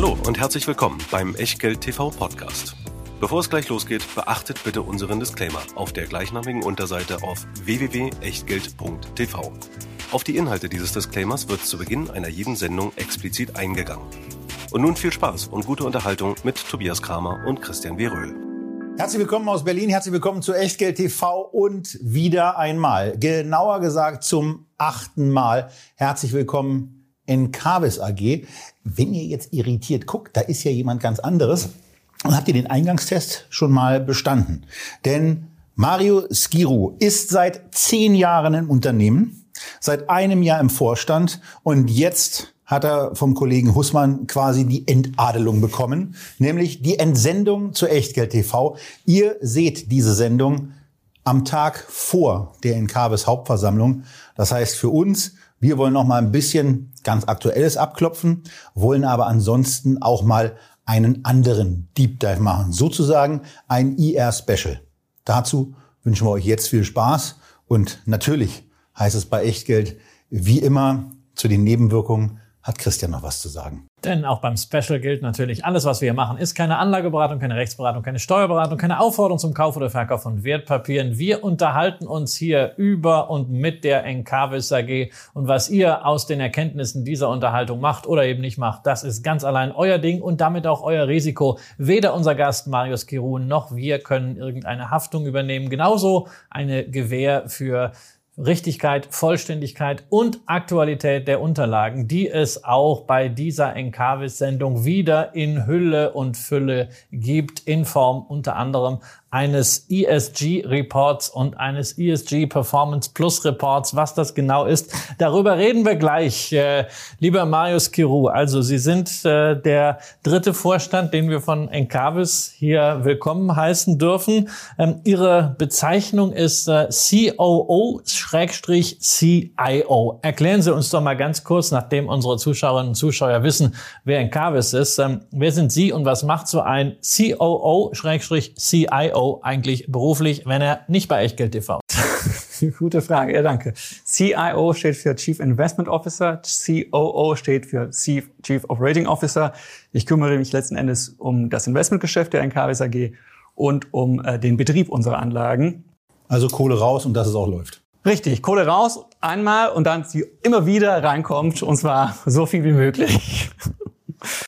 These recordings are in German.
Hallo und herzlich willkommen beim Echtgeld TV Podcast. Bevor es gleich losgeht, beachtet bitte unseren Disclaimer auf der gleichnamigen Unterseite auf www.echtgeld.tv. Auf die Inhalte dieses Disclaimers wird zu Beginn einer jeden Sendung explizit eingegangen. Und nun viel Spaß und gute Unterhaltung mit Tobias Kramer und Christian Weröhl. Herzlich willkommen aus Berlin, herzlich willkommen zu Echtgeld TV und wieder einmal, genauer gesagt zum achten Mal, herzlich willkommen in Carvis AG. Wenn ihr jetzt irritiert guckt, da ist ja jemand ganz anderes. Und habt ihr den Eingangstest schon mal bestanden? Denn Mario Skiru ist seit zehn Jahren im Unternehmen, seit einem Jahr im Vorstand und jetzt hat er vom Kollegen Hussmann quasi die Entadelung bekommen, nämlich die Entsendung zu Echtgeld TV. Ihr seht diese Sendung am Tag vor der Inkabes Hauptversammlung. Das heißt für uns, wir wollen noch mal ein bisschen ganz Aktuelles abklopfen, wollen aber ansonsten auch mal einen anderen Deep Dive machen, sozusagen ein IR-Special. Dazu wünschen wir euch jetzt viel Spaß und natürlich heißt es bei Echtgeld wie immer zu den Nebenwirkungen hat Christian noch was zu sagen. Denn auch beim Special gilt natürlich, alles, was wir hier machen, ist keine Anlageberatung, keine Rechtsberatung, keine Steuerberatung, keine Aufforderung zum Kauf oder Verkauf von Wertpapieren. Wir unterhalten uns hier über und mit der Encarvis AG. Und was ihr aus den Erkenntnissen dieser Unterhaltung macht oder eben nicht macht, das ist ganz allein euer Ding und damit auch euer Risiko. Weder unser Gast Marius Kirun noch wir können irgendeine Haftung übernehmen. Genauso eine Gewähr für Richtigkeit, Vollständigkeit und Aktualität der Unterlagen, die es auch bei dieser Encarvis-Sendung wieder in Hülle und Fülle gibt, in Form unter anderem eines ESG-Reports und eines ESG Performance Plus Reports. Was das genau ist, darüber reden wir gleich. Äh, lieber Marius Kiru, also Sie sind äh, der dritte Vorstand, den wir von Encarvis hier willkommen heißen dürfen. Ähm, Ihre Bezeichnung ist äh, COO-CIO. Erklären Sie uns doch mal ganz kurz, nachdem unsere Zuschauerinnen und Zuschauer wissen, wer Encarvis ist. Ähm, wer sind Sie und was macht so ein COO-CIO? CIO eigentlich beruflich, wenn er nicht bei Echtgeld TV ist? Gute Frage, ja danke. CIO steht für Chief Investment Officer, COO steht für Chief, Chief Operating Officer. Ich kümmere mich letzten Endes um das Investmentgeschäft der NKWS AG und um äh, den Betrieb unserer Anlagen. Also Kohle raus und dass es auch läuft. Richtig, Kohle raus einmal und dann sie immer wieder reinkommt und zwar so viel wie möglich.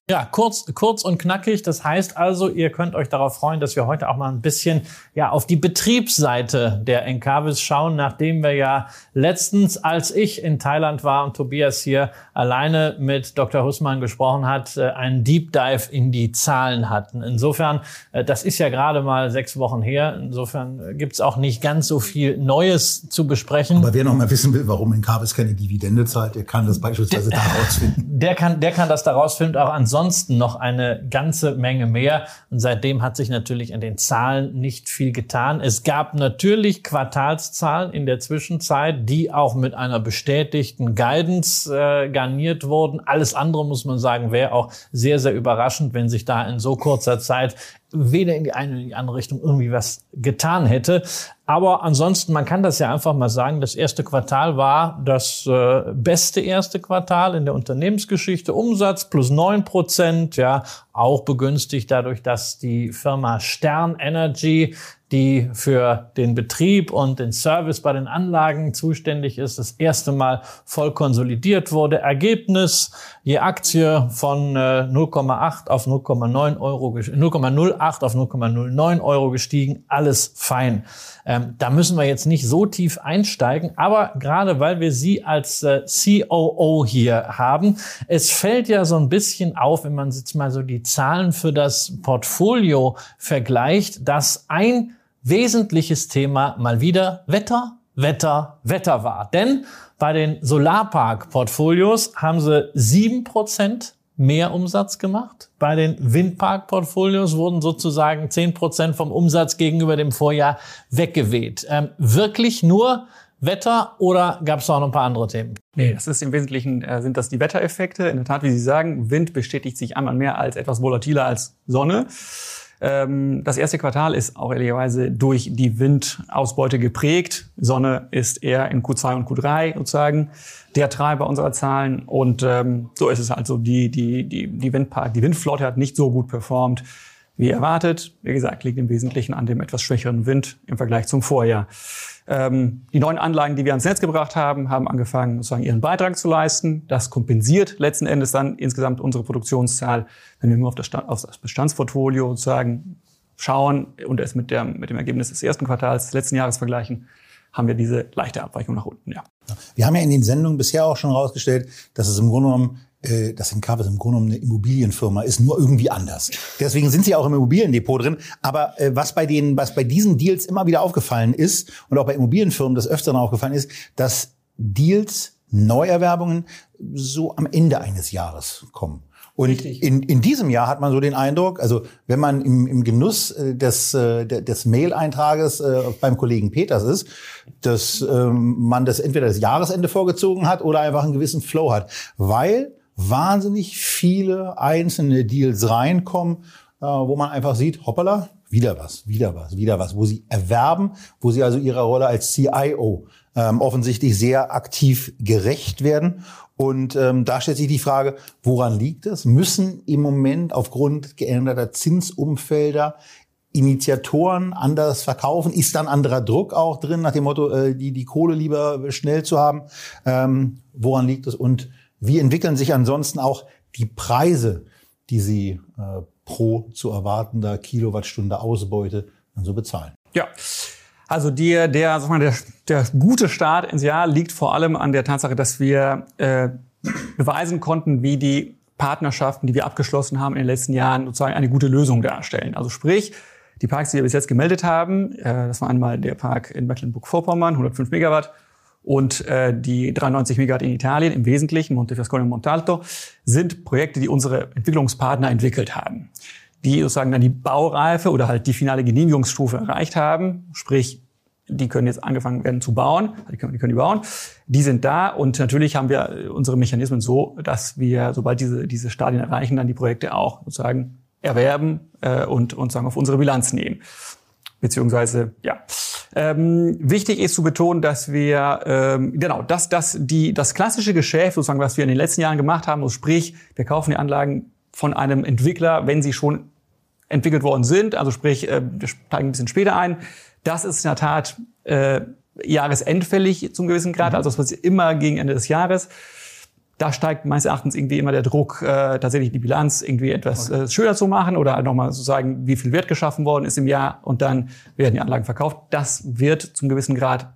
Ja, kurz, kurz und knackig. Das heißt also, ihr könnt euch darauf freuen, dass wir heute auch mal ein bisschen ja auf die Betriebsseite der Encarvis schauen, nachdem wir ja letztens, als ich in Thailand war und Tobias hier alleine mit Dr. Hussmann gesprochen hat, äh, einen Deep Dive in die Zahlen hatten. Insofern, äh, das ist ja gerade mal sechs Wochen her. Insofern gibt's auch nicht ganz so viel Neues zu besprechen. Aber wer noch mal wissen will, warum Encarvis keine Dividende zahlt, der kann das beispielsweise da rausfinden. Der kann, der kann das da rausfinden auch ansonsten noch eine ganze Menge mehr. Und seitdem hat sich natürlich an den Zahlen nicht viel getan. Es gab natürlich Quartalszahlen in der Zwischenzeit, die auch mit einer bestätigten Guidance äh, garniert wurden. Alles andere, muss man sagen, wäre auch sehr, sehr überraschend, wenn sich da in so kurzer Zeit weder in die eine oder in die andere Richtung irgendwie was getan hätte. Aber ansonsten, man kann das ja einfach mal sagen, das erste Quartal war das äh, beste erste Quartal in der Unternehmensgeschichte. Umsatz plus neun Prozent, ja, auch begünstigt dadurch, dass die Firma Stern Energy die für den Betrieb und den Service bei den Anlagen zuständig ist, das erste Mal voll konsolidiert wurde. Ergebnis, je Aktie von 0,8 äh, auf 0,9 Euro, 0,08 auf 0,09 Euro gestiegen, alles fein. Ähm, da müssen wir jetzt nicht so tief einsteigen, aber gerade weil wir Sie als äh, COO hier haben, es fällt ja so ein bisschen auf, wenn man jetzt mal so die Zahlen für das Portfolio vergleicht, dass ein wesentliches Thema mal wieder Wetter, Wetter, Wetter war. Denn bei den Solarpark-Portfolios haben sie sieben Prozent mehr Umsatz gemacht. Bei den Windpark-Portfolios wurden sozusagen zehn Prozent vom Umsatz gegenüber dem Vorjahr weggeweht. Ähm, wirklich nur Wetter oder gab es noch ein paar andere Themen? Nee, das ist im Wesentlichen äh, sind das die Wettereffekte. In der Tat, wie Sie sagen, Wind bestätigt sich einmal mehr als etwas volatiler als Sonne. Ähm, das erste Quartal ist auch ehrlicherweise durch die Windausbeute geprägt. Sonne ist eher in Q2 und Q3 sozusagen der Treiber unserer Zahlen. Und ähm, so ist es also. Die, die, die, die Windpark, die Windflotte hat nicht so gut performt wie erwartet. Wie gesagt, liegt im Wesentlichen an dem etwas schwächeren Wind im Vergleich zum Vorjahr. Ähm, die neuen Anlagen, die wir ans Netz gebracht haben, haben angefangen, sozusagen ihren Beitrag zu leisten. Das kompensiert letzten Endes dann insgesamt unsere Produktionszahl, wenn wir nur auf das, auf das Bestandsportfolio sozusagen schauen und es mit, der, mit dem Ergebnis des ersten Quartals letzten Jahres vergleichen, haben wir diese leichte Abweichung nach unten. Ja. Wir haben ja in den Sendungen bisher auch schon herausgestellt, dass es im Grunde genommen äh, dass Encarvis im Grunde genommen eine Immobilienfirma ist, nur irgendwie anders. Deswegen sind sie auch im Immobiliendepot drin. Aber äh, was bei den, was bei diesen Deals immer wieder aufgefallen ist und auch bei Immobilienfirmen des Öfteren aufgefallen ist, dass Deals, Neuerwerbungen so am Ende eines Jahres kommen. Und in, in diesem Jahr hat man so den Eindruck, also wenn man im, im Genuss äh, des, äh, des Mail-Eintrages beim Kollegen Peters ist, dass ähm, man das entweder das Jahresende vorgezogen hat oder einfach einen gewissen Flow hat. Weil wahnsinnig viele einzelne Deals reinkommen, äh, wo man einfach sieht, hoppala, wieder was, wieder was, wieder was, wo sie erwerben, wo sie also ihrer Rolle als CIO ähm, offensichtlich sehr aktiv gerecht werden. Und ähm, da stellt sich die Frage, woran liegt es? Müssen im Moment aufgrund geänderter Zinsumfelder Initiatoren anders verkaufen? Ist dann anderer Druck auch drin, nach dem Motto, äh, die, die Kohle lieber schnell zu haben? Ähm, woran liegt es? Und wie entwickeln sich ansonsten auch die Preise, die Sie äh, pro zu erwartender Kilowattstunde Ausbeute dann so bezahlen? Ja. Also die, der, sag mal, der, der gute Start ins Jahr liegt vor allem an der Tatsache, dass wir äh, beweisen konnten, wie die Partnerschaften, die wir abgeschlossen haben in den letzten Jahren, sozusagen eine gute Lösung darstellen. Also sprich, die Parks, die wir bis jetzt gemeldet haben, äh, das war einmal der Park in Mecklenburg-Vorpommern, 105 Megawatt, und äh, die 93 Megawatt in Italien im Wesentlichen, Montefascone und Montalto, sind Projekte, die unsere Entwicklungspartner entwickelt haben, die sozusagen dann die Baureife oder halt die finale Genehmigungsstufe erreicht haben, sprich die können jetzt angefangen werden zu bauen, die können, die können die bauen. Die sind da und natürlich haben wir unsere Mechanismen so, dass wir, sobald diese, diese Stadien erreichen, dann die Projekte auch sozusagen erwerben äh, und, und sagen auf unsere Bilanz nehmen. Beziehungsweise, ja. Ähm, wichtig ist zu betonen, dass wir ähm, genau dass das die das klassische Geschäft sozusagen, was wir in den letzten Jahren gemacht haben, also sprich, wir kaufen die Anlagen von einem Entwickler, wenn sie schon entwickelt worden sind, also sprich, äh, wir steigen ein bisschen später ein. Das ist in der Tat äh, jahresendfällig zum gewissen Grad, mhm. also das passiert immer gegen Ende des Jahres da steigt meines Erachtens irgendwie immer der Druck, äh, tatsächlich die Bilanz irgendwie etwas äh, schöner zu machen oder halt nochmal zu sagen, wie viel Wert geschaffen worden ist im Jahr und dann werden die Anlagen verkauft. Das wird zum gewissen Grad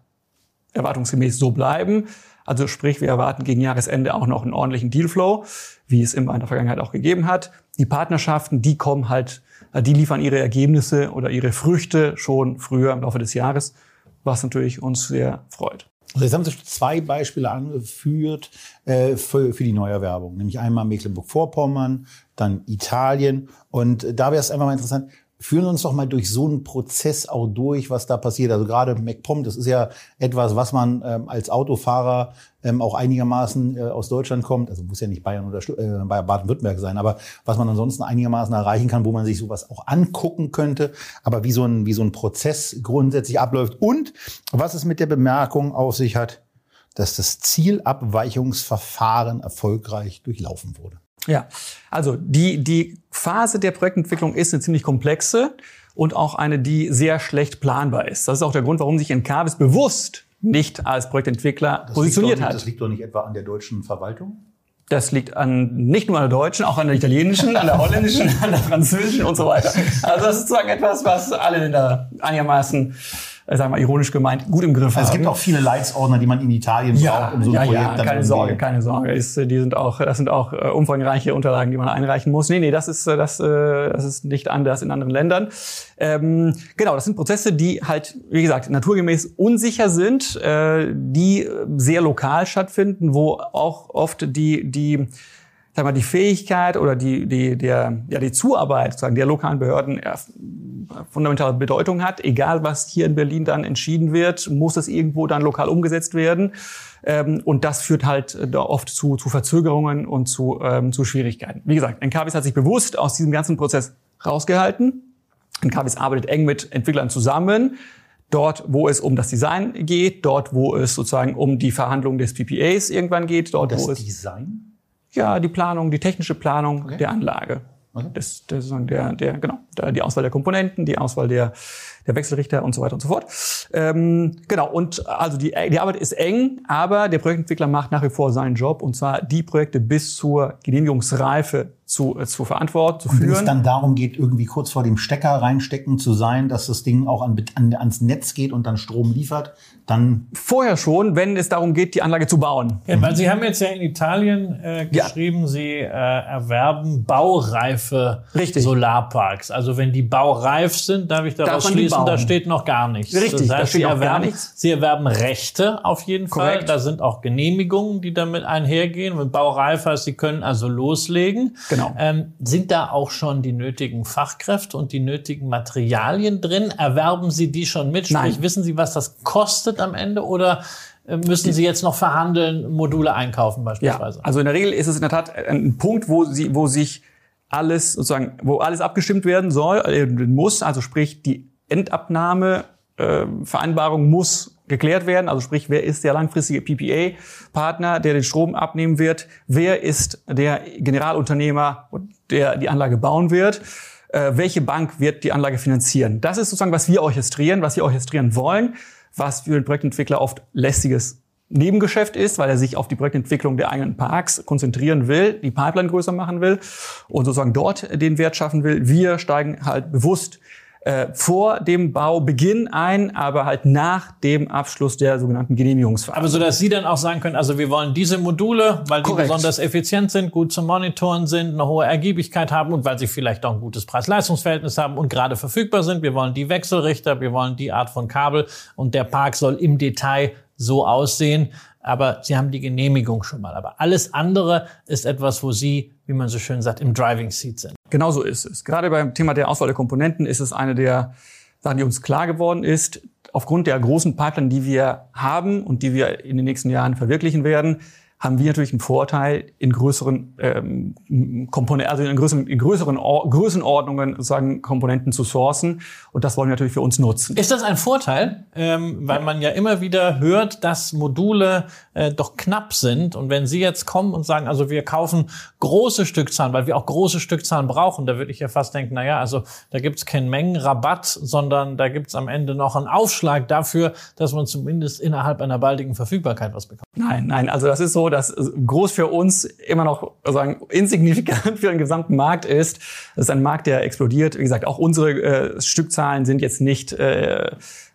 erwartungsgemäß so bleiben. Also sprich, wir erwarten gegen Jahresende auch noch einen ordentlichen Dealflow, wie es immer in der Vergangenheit auch gegeben hat. Die Partnerschaften, die kommen halt, äh, die liefern ihre Ergebnisse oder ihre Früchte schon früher im Laufe des Jahres, was natürlich uns sehr freut. Also jetzt haben Sie zwei Beispiele angeführt äh, für, für die Neuerwerbung, nämlich einmal Mecklenburg-Vorpommern, dann Italien. Und da wäre es einfach mal interessant, führen uns doch mal durch so einen Prozess auch durch, was da passiert. Also gerade MacPom, das ist ja etwas, was man ähm, als Autofahrer ähm, auch einigermaßen äh, aus Deutschland kommt, also muss ja nicht Bayern oder äh, Baden-Württemberg sein, aber was man ansonsten einigermaßen erreichen kann, wo man sich sowas auch angucken könnte, aber wie so ein, wie so ein Prozess grundsätzlich abläuft und was es mit der Bemerkung auf sich hat, dass das Zielabweichungsverfahren erfolgreich durchlaufen wurde. Ja, also die, die Phase der Projektentwicklung ist eine ziemlich komplexe und auch eine, die sehr schlecht planbar ist. Das ist auch der Grund, warum sich Encarvis bewusst nicht als Projektentwickler das positioniert nicht, hat. Das liegt doch nicht etwa an der deutschen Verwaltung? Das liegt an, nicht nur an der deutschen, auch an der italienischen, an der holländischen, an der französischen und so weiter. Also das ist sozusagen etwas, was alle Länder einigermaßen äh, sagen wir ironisch gemeint, gut im Griff also Es gibt auch viele Leitsordner, die man in Italien ja, braucht, um so ein ja, Projekt ja, dann keine Sorge, keine Sorge. Ist, die sind auch, das sind auch äh, umfangreiche Unterlagen, die man einreichen muss. Nee, nee, das ist, äh, das, äh, das ist nicht anders in anderen Ländern. Ähm, genau, das sind Prozesse, die halt, wie gesagt, naturgemäß unsicher sind, äh, die sehr lokal stattfinden, wo auch oft die, die sag mal, die Fähigkeit oder die, die, der, ja, die Zuarbeit sozusagen der lokalen Behörden fundamentale Bedeutung hat. Egal, was hier in Berlin dann entschieden wird, muss es irgendwo dann lokal umgesetzt werden. Ähm, und das führt halt da oft zu, zu Verzögerungen und zu, ähm, zu Schwierigkeiten. Wie gesagt, Encarvis hat sich bewusst aus diesem ganzen Prozess rausgehalten. Encarvis arbeitet eng mit Entwicklern zusammen. Dort, wo es um das Design geht, dort, wo es sozusagen um die Verhandlung des PPAs irgendwann geht, dort, Das wo es Design? Ja die Planung, die technische Planung Okay. der Anlage. Okay. Das, das ist der, der, genau, die Auswahl der Komponenten, die Auswahl der, der Wechselrichter und so weiter und so fort. Ähm, genau, und also die, die Arbeit ist eng, aber der Projektentwickler macht nach wie vor seinen Job und zwar die Projekte bis zur Genehmigungsreife zu, äh, zu verantworten, zu Und wenn es führen. dann darum geht, irgendwie kurz vor dem Stecker reinstecken zu sein, dass das Ding auch an, an, ans Netz geht und dann Strom liefert, dann Vorher schon, wenn es darum geht, die Anlage zu bauen. Ja, weil Sie haben jetzt ja in Italien äh, Ja. geschrieben, Sie äh, erwerben baureife Richtig. Solarparks. Also wenn die baureif sind, darf ich daraus Darf man schließen, da steht noch gar nichts. Richtig, das da heißt, steht Sie erwerben, nichts. Sie erwerben Rechte auf jeden Fall. Korrekt. Da sind auch Genehmigungen, die damit einhergehen. Wenn baureif heißt, Sie können also loslegen. Genau. Ähm, sind da auch schon die nötigen Fachkräfte und die nötigen Materialien drin? Erwerben Sie die schon mit? Sprich, Nein. wissen Sie, was das kostet am Ende? Oder äh, müssen Sie jetzt noch verhandeln, Module einkaufen Ja, beispielsweise? also in der Regel ist es in der Tat ein Punkt, wo sie, wo sich alles sozusagen, wo alles abgestimmt werden soll, äh, muss, also sprich die Endabnahme äh, Vereinbarung muss geklärt werden. Also sprich, wer ist der langfristige PPA-Partner, der den Strom abnehmen wird? Wer ist der Generalunternehmer, der die Anlage bauen wird? Äh, welche Bank wird die Anlage finanzieren? Das ist sozusagen, was wir orchestrieren, was wir orchestrieren wollen, was für den Projektentwickler oft lästiges Nebengeschäft ist, weil er sich auf die Projektentwicklung der eigenen Parks konzentrieren will, die Pipeline größer machen will und sozusagen dort den Wert schaffen will. Wir steigen halt bewusst äh, vor dem Baubeginn ein, aber halt nach dem Abschluss der sogenannten Genehmigungsphase. Aber so, dass Sie dann auch sagen können, also wir wollen diese Module, weil die Korrekt. besonders effizient sind, gut zum Monitoren sind, eine hohe Ergiebigkeit haben und weil sie vielleicht auch ein gutes Preis-Leistungs-Verhältnis haben und gerade verfügbar sind. Wir wollen die Wechselrichter, wir wollen die Art von Kabel und der Park soll im Detail so aussehen. Aber Sie haben die Genehmigung schon mal. Aber alles andere ist etwas, wo Sie, wie man so schön sagt, im Driving Seat sind. Genau so ist es. Gerade beim Thema der Auswahl der Komponenten ist es eine der Sachen, die uns klar geworden ist. Aufgrund der großen Pipeline, die wir haben und die wir in den nächsten Jahren verwirklichen werden, haben wir natürlich einen Vorteil in größeren ähm, Komponenten, also in größeren, in größeren Or Größenordnungen sozusagen Komponenten zu sourcen. Und das wollen wir natürlich für uns nutzen. Ist das ein Vorteil, ähm, weil man ja immer wieder hört, dass Module äh, doch knapp sind und wenn Sie jetzt kommen und sagen, also wir kaufen große Stückzahlen, weil wir auch große Stückzahlen brauchen, da würde ich ja fast denken, na ja, also da gibt's keinen Mengenrabatt, sondern da gibt's am Ende noch einen Aufschlag dafür, dass man zumindest innerhalb einer baldigen Verfügbarkeit was bekommt. Nein, nein, also das ist so, dass groß für uns immer noch sagen insignifikant für den gesamten Markt ist. Das ist ein Markt, der explodiert. Wie gesagt, auch unsere äh, Stückzahlen sind jetzt nicht äh,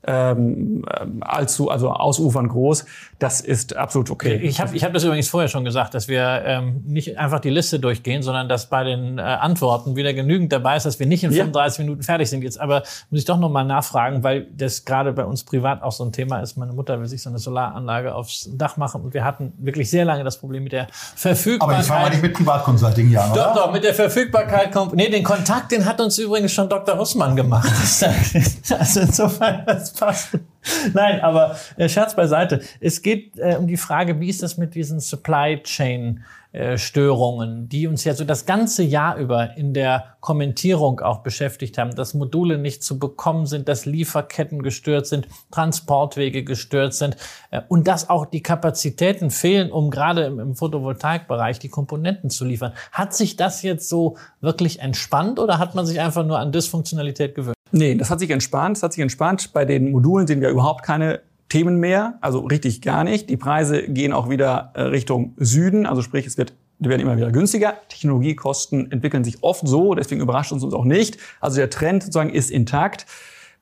ähm, ähm, allzu, also ausufern groß. Das ist absolut okay. Ich habe ich hab das übrigens vorher schon gesagt, dass wir ähm, nicht einfach die Liste durchgehen, sondern dass bei den äh, Antworten wieder genügend dabei ist, dass wir nicht in Ja. 35 Minuten fertig sind. Jetzt aber muss ich doch noch mal nachfragen, weil das gerade bei uns privat auch so ein Thema ist. Meine Mutter will sich so eine Solaranlage aufs Dach machen und wir hatten wirklich sehr lange das Problem mit der Verfügbarkeit. Aber die fangen wir nicht mit Privatconsulting hier an, Doch, oder? doch, mit der Verfügbarkeit kommt. Nee, den Kontakt, den hat uns übrigens schon Dr. Hussmann gemacht. also insofern, das passt. Nein, aber äh, Scherz beiseite. Es geht äh, um die Frage, wie ist das mit diesen Supply Chain äh, Störungen, die uns ja so das ganze Jahr über in der Kommentierung auch beschäftigt haben, dass Module nicht zu bekommen sind, dass Lieferketten gestört sind, Transportwege gestört sind äh, und dass auch die Kapazitäten fehlen, um gerade im, im Photovoltaikbereich die Komponenten zu liefern. Hat sich das jetzt so wirklich entspannt oder hat man sich einfach nur an Dysfunktionalität gewöhnt? Nee, das hat sich entspannt. Das hat sich entspannt. Bei den Modulen sehen wir überhaupt keine Themen mehr, also richtig gar nicht. Die Preise gehen auch wieder äh, Richtung Süden, also sprich, es wird die werden immer wieder günstiger. Technologiekosten entwickeln sich oft so, deswegen überrascht uns uns auch nicht. Also der Trend sozusagen ist intakt.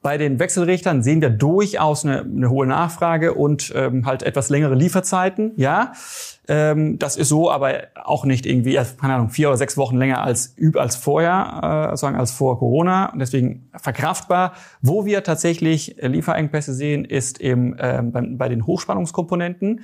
Bei den Wechselrichtern sehen wir durchaus eine, eine hohe Nachfrage und ähm, halt etwas längere Lieferzeiten. Ja, ähm, das ist so, aber auch nicht irgendwie, keine Ahnung, vier oder sechs Wochen länger als als vorher, äh, sagen als vor Corona. Und deswegen verkraftbar. Wo wir tatsächlich Lieferengpässe sehen, ist eben ähm, bei, bei den Hochspannungskomponenten.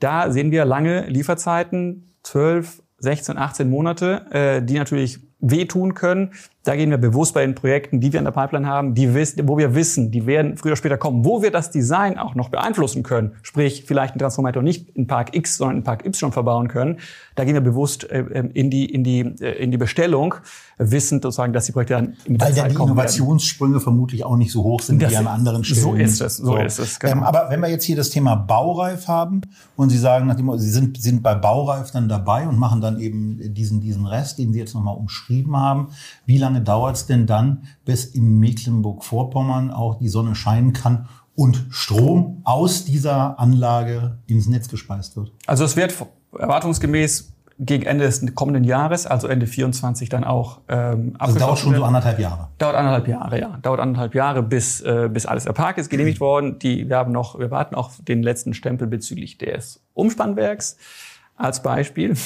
Da sehen wir lange Lieferzeiten, 12, 16, 18 Monate, äh, die natürlich wehtun können. Da gehen wir bewusst bei den Projekten, die wir in der Pipeline haben, die wissen, wo wir wissen, die werden früher oder später kommen, wo wir das Design auch noch beeinflussen können, sprich vielleicht einen Transformator nicht in Park X, sondern in Park Y verbauen können. Da gehen wir bewusst äh, in die in die äh, in die Bestellung, wissend sozusagen, dass die Projekte dann mit Weil der Zeit die Innovationssprünge werden. vermutlich auch nicht so hoch sind das wie an anderen Stellen. So ist es, so, so. ist es. Genau. Ähm, aber wenn wir jetzt hier das Thema Baureif haben und Sie sagen, nachdem Sie sind sind bei Baureif dann dabei und machen dann eben diesen diesen Rest, den Sie jetzt nochmal umschrieben haben, wie lange dauert es denn dann, bis in Mecklenburg-Vorpommern auch die Sonne scheinen kann und Strom aus dieser Anlage ins Netz gespeist wird? Also es wird erwartungsgemäß gegen Ende des kommenden Jahres, also Ende 24 dann auch ähm, Also dauert schon so anderthalb Jahre. Dauert anderthalb Jahre, ja. Dauert anderthalb Jahre, bis äh, bis alles der Park ist genehmigt mhm. worden. Die wir haben noch, wir warten auf den letzten Stempel bezüglich des Umspannwerks als Beispiel.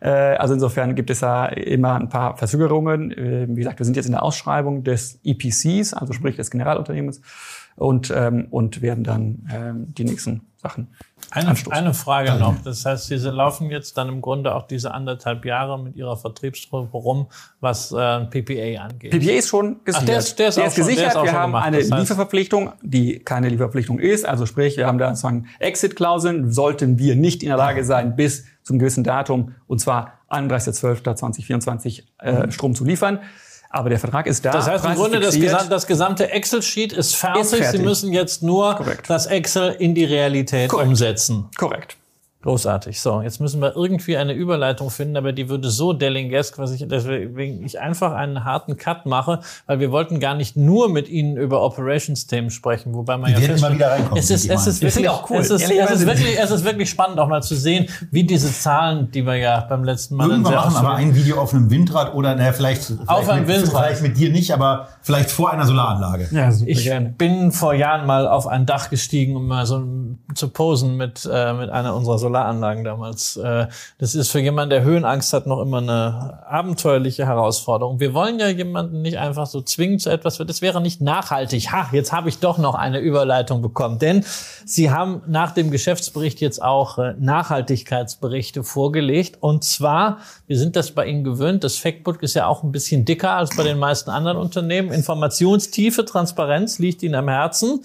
Äh, also insofern gibt es da immer ein paar Verzögerungen. Äh, wie gesagt, wir sind jetzt in der Ausschreibung des EPCs, also sprich des Generalunternehmens, und, ähm, und werden dann ähm, die nächsten Sachen eine, eine Frage Danke. noch. Das heißt, Sie laufen jetzt dann im Grunde auch diese anderthalb Jahre mit Ihrer Vertriebsgruppe rum, was äh, PPA angeht. PPA ist schon gesichert. Ach, der ist, der ist, der ist schon, gesichert. Ist wir haben gemacht. eine das heißt, Lieferverpflichtung, die keine Lieferverpflichtung ist. Also sprich, wir haben da sozusagen Exit-Klauseln. Sollten wir nicht in der Lage sein, bis zum gewissen Datum, und zwar 31.12.2024, äh, Strom zu liefern, aber der Vertrag ist da. Das heißt im Grunde, das, gesam das gesamte Excel-Sheet ist fertig. ist fertig. Sie müssen jetzt nur Korrekt. das Excel in die Realität Korrekt. umsetzen. Korrekt. Großartig. So, jetzt müssen wir irgendwie eine Überleitung finden, aber die würde so Dellingesk, was ich, deswegen ich einfach einen harten Cut mache, weil wir wollten gar nicht nur mit Ihnen über Operations-Themen sprechen, wobei man die ja immer wieder reinkommen. Es ist, es ist wirklich, auch cool. es ist, es ist wirklich, es ist wirklich spannend, auch mal zu sehen, wie diese Zahlen, die wir ja beim letzten Mal Irgendwann machen aber ein Video auf einem Windrad oder, naja, vielleicht, vielleicht, auf einem mit, Windrad. vielleicht mit dir nicht, aber vielleicht vor einer Solaranlage. Ja, super ich gerne. bin vor Jahren mal auf ein Dach gestiegen, um mal so zu posen mit, äh, mit einer unserer Solaranlagen damals damals. Äh, das ist für jemanden, der Höhenangst hat, noch immer eine abenteuerliche Herausforderung. Wir wollen ja jemanden nicht einfach so zwingen zu etwas, das wäre nicht nachhaltig. Ha, jetzt habe ich doch noch eine Überleitung bekommen. Denn Sie haben nach dem Geschäftsbericht jetzt auch äh, Nachhaltigkeitsberichte vorgelegt. Und zwar, wir sind das bei Ihnen gewöhnt, das Factbook ist ja auch ein bisschen dicker als bei den meisten anderen Unternehmen. Informationstiefe, Transparenz liegt Ihnen am Herzen.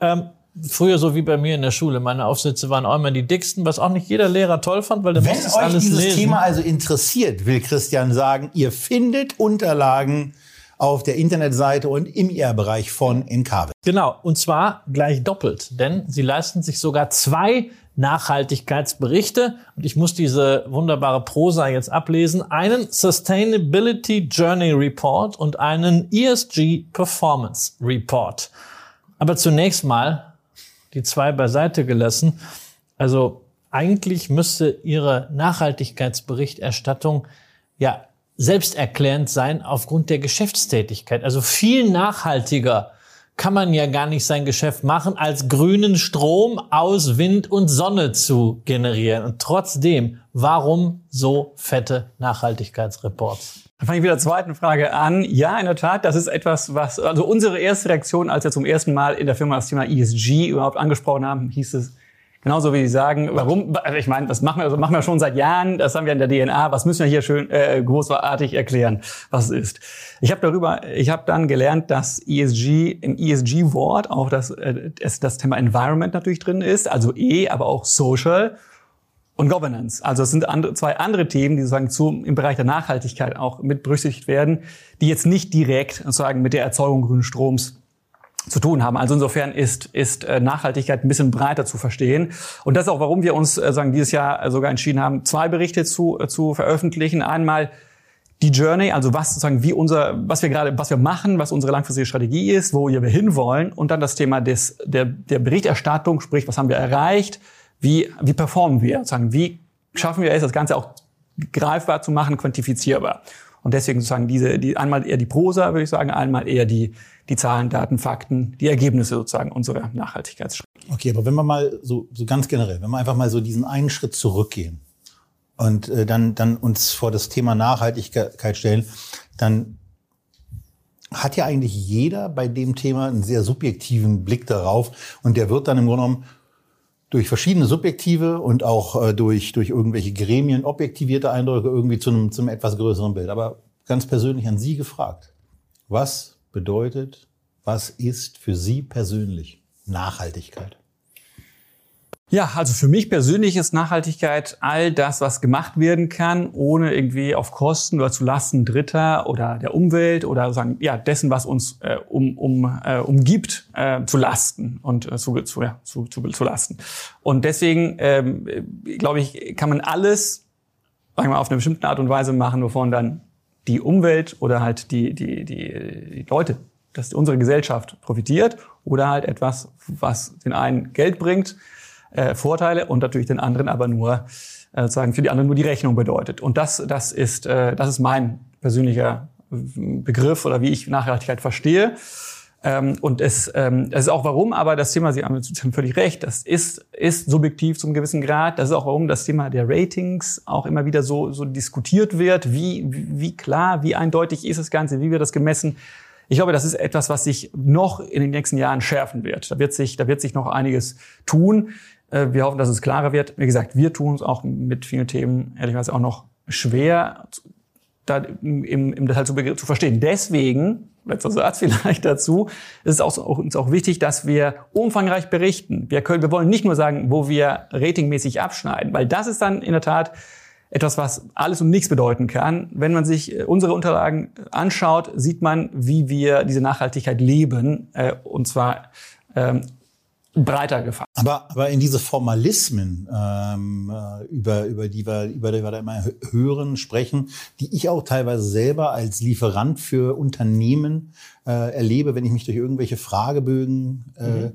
Ähm, früher so wie bei mir in der Schule. Meine Aufsätze waren auch immer die dicksten, was auch nicht jeder Lehrer toll fand, weil der Wenn euch alles dieses lesen. Thema also interessiert, will Christian sagen, ihr findet Unterlagen auf der Internetseite und im IR-Bereich von Encarve. Genau, und zwar gleich doppelt, denn sie leisten sich sogar zwei Nachhaltigkeitsberichte und ich muss diese wunderbare Prosa jetzt ablesen. Einen Sustainability Journey Report und einen ESG Performance Report. Aber zunächst mal die zwei beiseite gelassen. Also eigentlich müsste Ihre Nachhaltigkeitsberichterstattung ja selbsterklärend sein aufgrund der Geschäftstätigkeit. Also viel nachhaltiger kann man ja gar nicht sein Geschäft machen, als grünen Strom aus Wind und Sonne zu generieren. Und trotzdem, warum so fette Nachhaltigkeitsreports? Dann fange ich mit der zweiten Frage an. Ja, in der Tat, das ist etwas, was, also unsere erste Reaktion, als wir zum ersten Mal in der Firma das Thema ESG überhaupt angesprochen haben, hieß es, genauso wie Sie sagen, warum, also ich meine, das machen wir, das machen wir schon seit Jahren, das haben wir in der DNA, was müssen wir hier schön äh, großartig erklären, was es ist. Ich habe darüber, ich habe dann gelernt, dass ESG, im ESG-Wort auch das, äh, das Thema Environment natürlich drin ist, also E, aber auch Social und Governance. Also es sind andere, zwei andere Themen, die sozusagen zu, im Bereich der Nachhaltigkeit auch mit berücksichtigt werden, die jetzt nicht direkt sozusagen mit der Erzeugung grünen Stroms zu tun haben. Also insofern ist, ist äh, Nachhaltigkeit ein bisschen breiter zu verstehen. Und das ist auch, warum wir uns äh, sagen, dieses Jahr sogar entschieden haben, zwei Berichte zu, äh, zu veröffentlichen. Einmal die Journey, also was sozusagen wie unser, was wir gerade, was wir machen, was unsere langfristige Strategie ist, wo wir hinwollen. Und dann das Thema des, der, der Berichterstattung, sprich, was haben wir erreicht, wie, wie performen wir? Sozusagen, wie schaffen wir es, das Ganze auch greifbar zu machen, quantifizierbar? Und deswegen sozusagen diese, die, einmal eher die Prosa, würde ich sagen, einmal eher die, die Zahlen, Daten, Fakten, die Ergebnisse sozusagen unserer Nachhaltigkeitsstrategie. Okay, aber wenn wir mal so, so ganz generell, wenn wir einfach mal so diesen einen Schritt zurückgehen und äh, dann, dann uns vor das Thema Nachhaltigkeit stellen, dann hat ja eigentlich jeder bei dem Thema einen sehr subjektiven Blick darauf und der wird dann im Grunde genommen durch verschiedene subjektive und auch äh, durch, durch irgendwelche Gremien objektivierte Eindrücke irgendwie zu einem, zu einem etwas größeren Bild. Aber ganz persönlich an Sie gefragt. Was bedeutet, was ist für Sie persönlich Nachhaltigkeit? Ja, also für mich persönlich ist Nachhaltigkeit all das, was gemacht werden kann, ohne irgendwie auf Kosten oder zu Lasten Dritter oder der Umwelt oder sagen, ja, dessen, was uns äh, um, um, äh, umgibt, äh, zu lasten und äh, zu, zu, ja, zu, zu, zu lasten. Und deswegen, ähm, glaube ich, kann man alles, sagen wir mal, auf eine bestimmte Art und Weise machen, wovon dann die Umwelt oder halt die, die, die, die Leute, dass unsere Gesellschaft profitiert oder halt etwas, was den einen Geld bringt, äh, Vorteile und natürlich den anderen aber nur äh, sagen für die anderen nur die Rechnung bedeutet. Und das, das ist, äh, das ist mein persönlicher Begriff oder wie ich Nachhaltigkeit verstehe. Ähm, und es, ähm, es ist auch warum, aber das Thema, Sie haben völlig recht, das ist, ist subjektiv zum gewissen Grad. Das ist auch warum das Thema der Ratings auch immer wieder so, so diskutiert wird. Wie, wie klar, wie eindeutig ist das Ganze, wie wird das gemessen? Ich glaube, das ist etwas, was sich noch in den nächsten Jahren schärfen wird. Da wird sich, da wird sich noch einiges tun. Äh, wir hoffen, dass es klarer wird. Wie gesagt, wir tun uns auch mit vielen Themen ehrlicherweise auch noch schwer, da im, im Detail zu, zu verstehen. Deswegen, letzter Satz vielleicht dazu, ist es auch, uns auch wichtig, dass wir umfangreich berichten. Wir, können, wir wollen nicht nur sagen, wo wir ratingmäßig abschneiden, weil das ist dann in der Tat etwas, was alles und nichts bedeuten kann. Wenn man sich äh, unsere Unterlagen anschaut, sieht man, wie wir diese Nachhaltigkeit leben, äh, und zwar ähm, breiter gefasst. Aber, aber in diese Formalismen, ähm, äh, über, über, die wir, über die wir da immer hören, sprechen, die ich auch teilweise selber als Lieferant für Unternehmen äh, erlebe, wenn ich mich durch irgendwelche Fragebögen äh, mhm.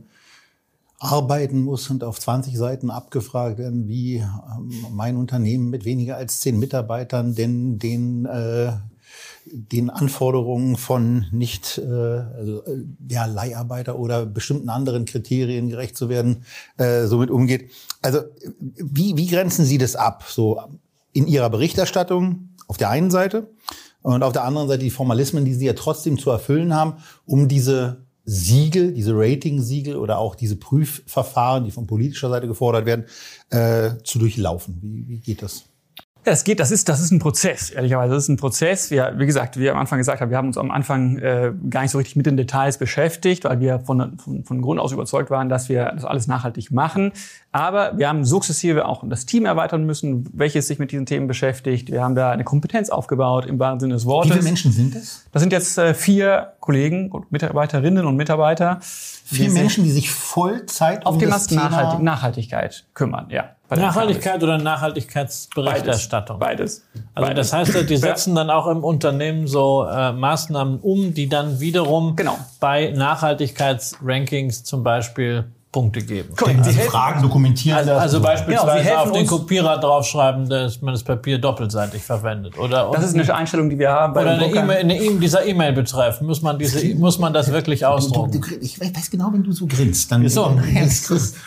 arbeiten muss und auf 20 Seiten abgefragt werden, wie ähm, mein Unternehmen mit weniger als zehn Mitarbeitern denn den äh, den Anforderungen von nicht äh, also, äh, ja, Leiharbeiter oder bestimmten anderen Kriterien gerecht zu werden, äh, somit umgeht. Also wie, wie grenzen Sie das ab? So in Ihrer Berichterstattung auf der einen Seite und auf der anderen Seite die Formalismen, die Sie ja trotzdem zu erfüllen haben, um diese Siegel, diese Rating-Siegel oder auch diese Prüfverfahren, die von politischer Seite gefordert werden, äh, zu durchlaufen. Wie, wie geht das? Ja, das geht, das ist, das ist ein Prozess, ehrlicherweise. Das ist ein Prozess. Wir, wie gesagt, wie wir am Anfang gesagt haben, wir haben uns am Anfang äh, gar nicht so richtig mit den Details beschäftigt, weil wir von, von, von Grund aus überzeugt waren, dass wir das alles nachhaltig machen. Aber wir haben sukzessive auch das Team erweitern müssen, welches sich mit diesen Themen beschäftigt. Wir haben da eine Kompetenz aufgebaut im wahren Sinne des Wortes. Wie viele Menschen sind das? Das sind jetzt äh, vier Kollegen und Mitarbeiterinnen und Mitarbeiter. Vier Menschen, die sich Vollzeit auf um die Nachhaltig Nachhaltigkeit kümmern, ja. Nachhaltigkeit oder Nachhaltigkeitsberichterstattung? Beides. Beides. Also das heißt, die setzen dann auch im Unternehmen so äh, Maßnahmen um, die dann wiederum genau. bei Nachhaltigkeitsrankings zum Beispiel Punkte geben. Korrekt. Also Fragen dokumentieren. Also, also beispielsweise genau, auf den Kopierer draufschreiben, dass man das Papier doppelseitig verwendet. Oder das ist eine Einstellung, die wir haben. Bei oder eine E-Mail, eine e dieser E-Mail-Betreff. Muss man diese, muss man das wirklich ausdrucken? Du, du, ich weiß genau, wenn du so grinst, dann, so.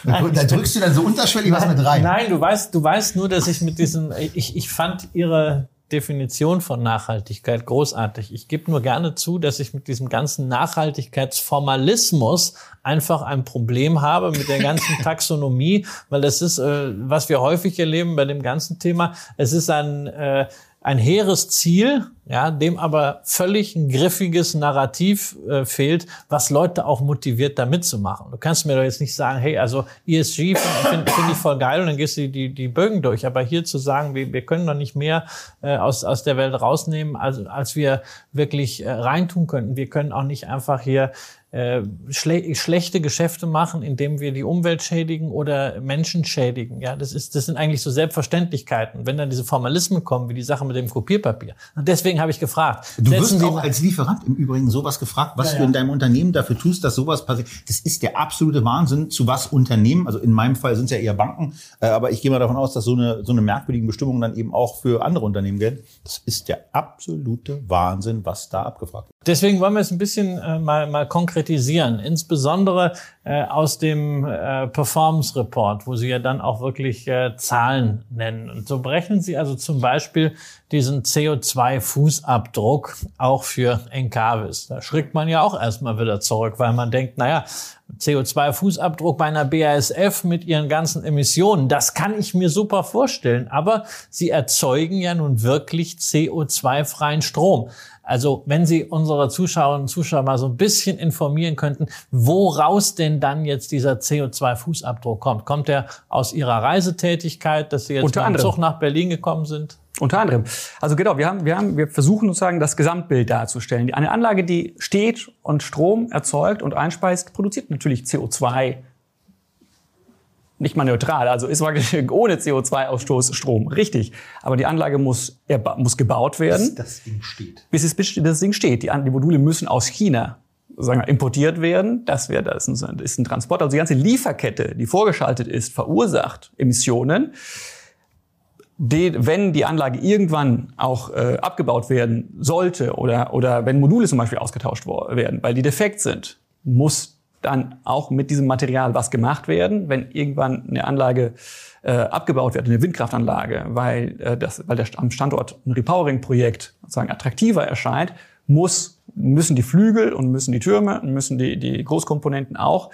dann, da drückst du dann so unterschwellig was mit rein. Nein, du weißt, du weißt nur, dass ich mit diesem, ich, ich fand ihre Definition von Nachhaltigkeit großartig. Ich gebe nur gerne zu, dass ich mit diesem ganzen Nachhaltigkeitsformalismus einfach ein Problem habe mit der ganzen Taxonomie, weil das ist, äh, was wir häufig erleben bei dem ganzen Thema. Es ist ein äh, ein hehres Ziel, ja, dem aber völlig ein griffiges Narrativ äh, fehlt, was Leute auch motiviert, da mitzumachen. Du kannst mir doch jetzt nicht sagen, hey, also ESG finde find, find ich voll geil und dann gehst du die, die Bögen durch. Aber hier zu sagen, wir, wir können doch nicht mehr äh, aus, aus der Welt rausnehmen, als, als wir wirklich äh, reintun könnten. Wir können auch nicht einfach hier äh, schle schlechte Geschäfte machen, indem wir die Umwelt schädigen oder Menschen schädigen. Ja, das ist, das sind eigentlich so Selbstverständlichkeiten. Wenn dann diese Formalismen kommen, wie die Sache mit dem Kopierpapier. Und deswegen habe ich gefragt. Du wirst auch als Lieferant im Übrigen sowas gefragt, was ja, du in deinem Unternehmen dafür tust, dass sowas passiert. Das ist der absolute Wahnsinn, zu was Unternehmen, also in meinem Fall sind es ja eher Banken, äh, aber ich gehe mal davon aus, dass so eine, so eine merkwürdige Bestimmung dann eben auch für andere Unternehmen gelten. Das ist der absolute Wahnsinn, was da abgefragt wird. Deswegen wollen wir es ein bisschen äh, mal, mal konkret konkretisieren, insbesondere äh, aus dem äh, Performance Report, wo Sie ja dann auch wirklich äh, Zahlen nennen. Und so berechnen Sie also zum Beispiel diesen CO2-Fußabdruck auch für Encarvis. Da schrickt man ja auch erstmal wieder zurück, weil man denkt, naja, CO2-Fußabdruck bei einer BASF mit ihren ganzen Emissionen. Das kann ich mir super vorstellen. Aber sie erzeugen ja nun wirklich CO2-freien Strom. Also wenn Sie unsere Zuschauerinnen und Zuschauer mal so ein bisschen informieren könnten, woraus denn dann jetzt dieser CO2-Fußabdruck kommt. Kommt der aus Ihrer Reisetätigkeit, dass Sie jetzt Unter mit dem anderem. Zug nach Berlin gekommen sind? Unter anderem. Also genau, wir haben, wir haben, wir versuchen sozusagen das Gesamtbild darzustellen. Eine Anlage, die steht und Strom erzeugt und einspeist, produziert natürlich CO2 nicht mal neutral, also ist praktisch ohne CO2-Ausstoß Strom. Richtig. Aber die Anlage muss, muss gebaut werden, Das Ding steht. bis es bis das Ding steht. Die, die Module müssen aus China sagen wir, importiert werden. Das wäre das ist ein, Transport. Also die ganze Lieferkette, die vorgeschaltet ist, verursacht Emissionen die, wenn die Anlage irgendwann auch äh, abgebaut werden sollte oder, oder wenn Module zum Beispiel ausgetauscht werden, weil die defekt sind, muss dann auch mit diesem Material was gemacht werden, wenn irgendwann eine Anlage äh, abgebaut wird, eine Windkraftanlage, weil, äh, das, weil der, am Standort ein Repowering-Projekt sozusagen attraktiver erscheint, muss, müssen die Flügel und müssen die Türme und müssen die, die Großkomponenten auch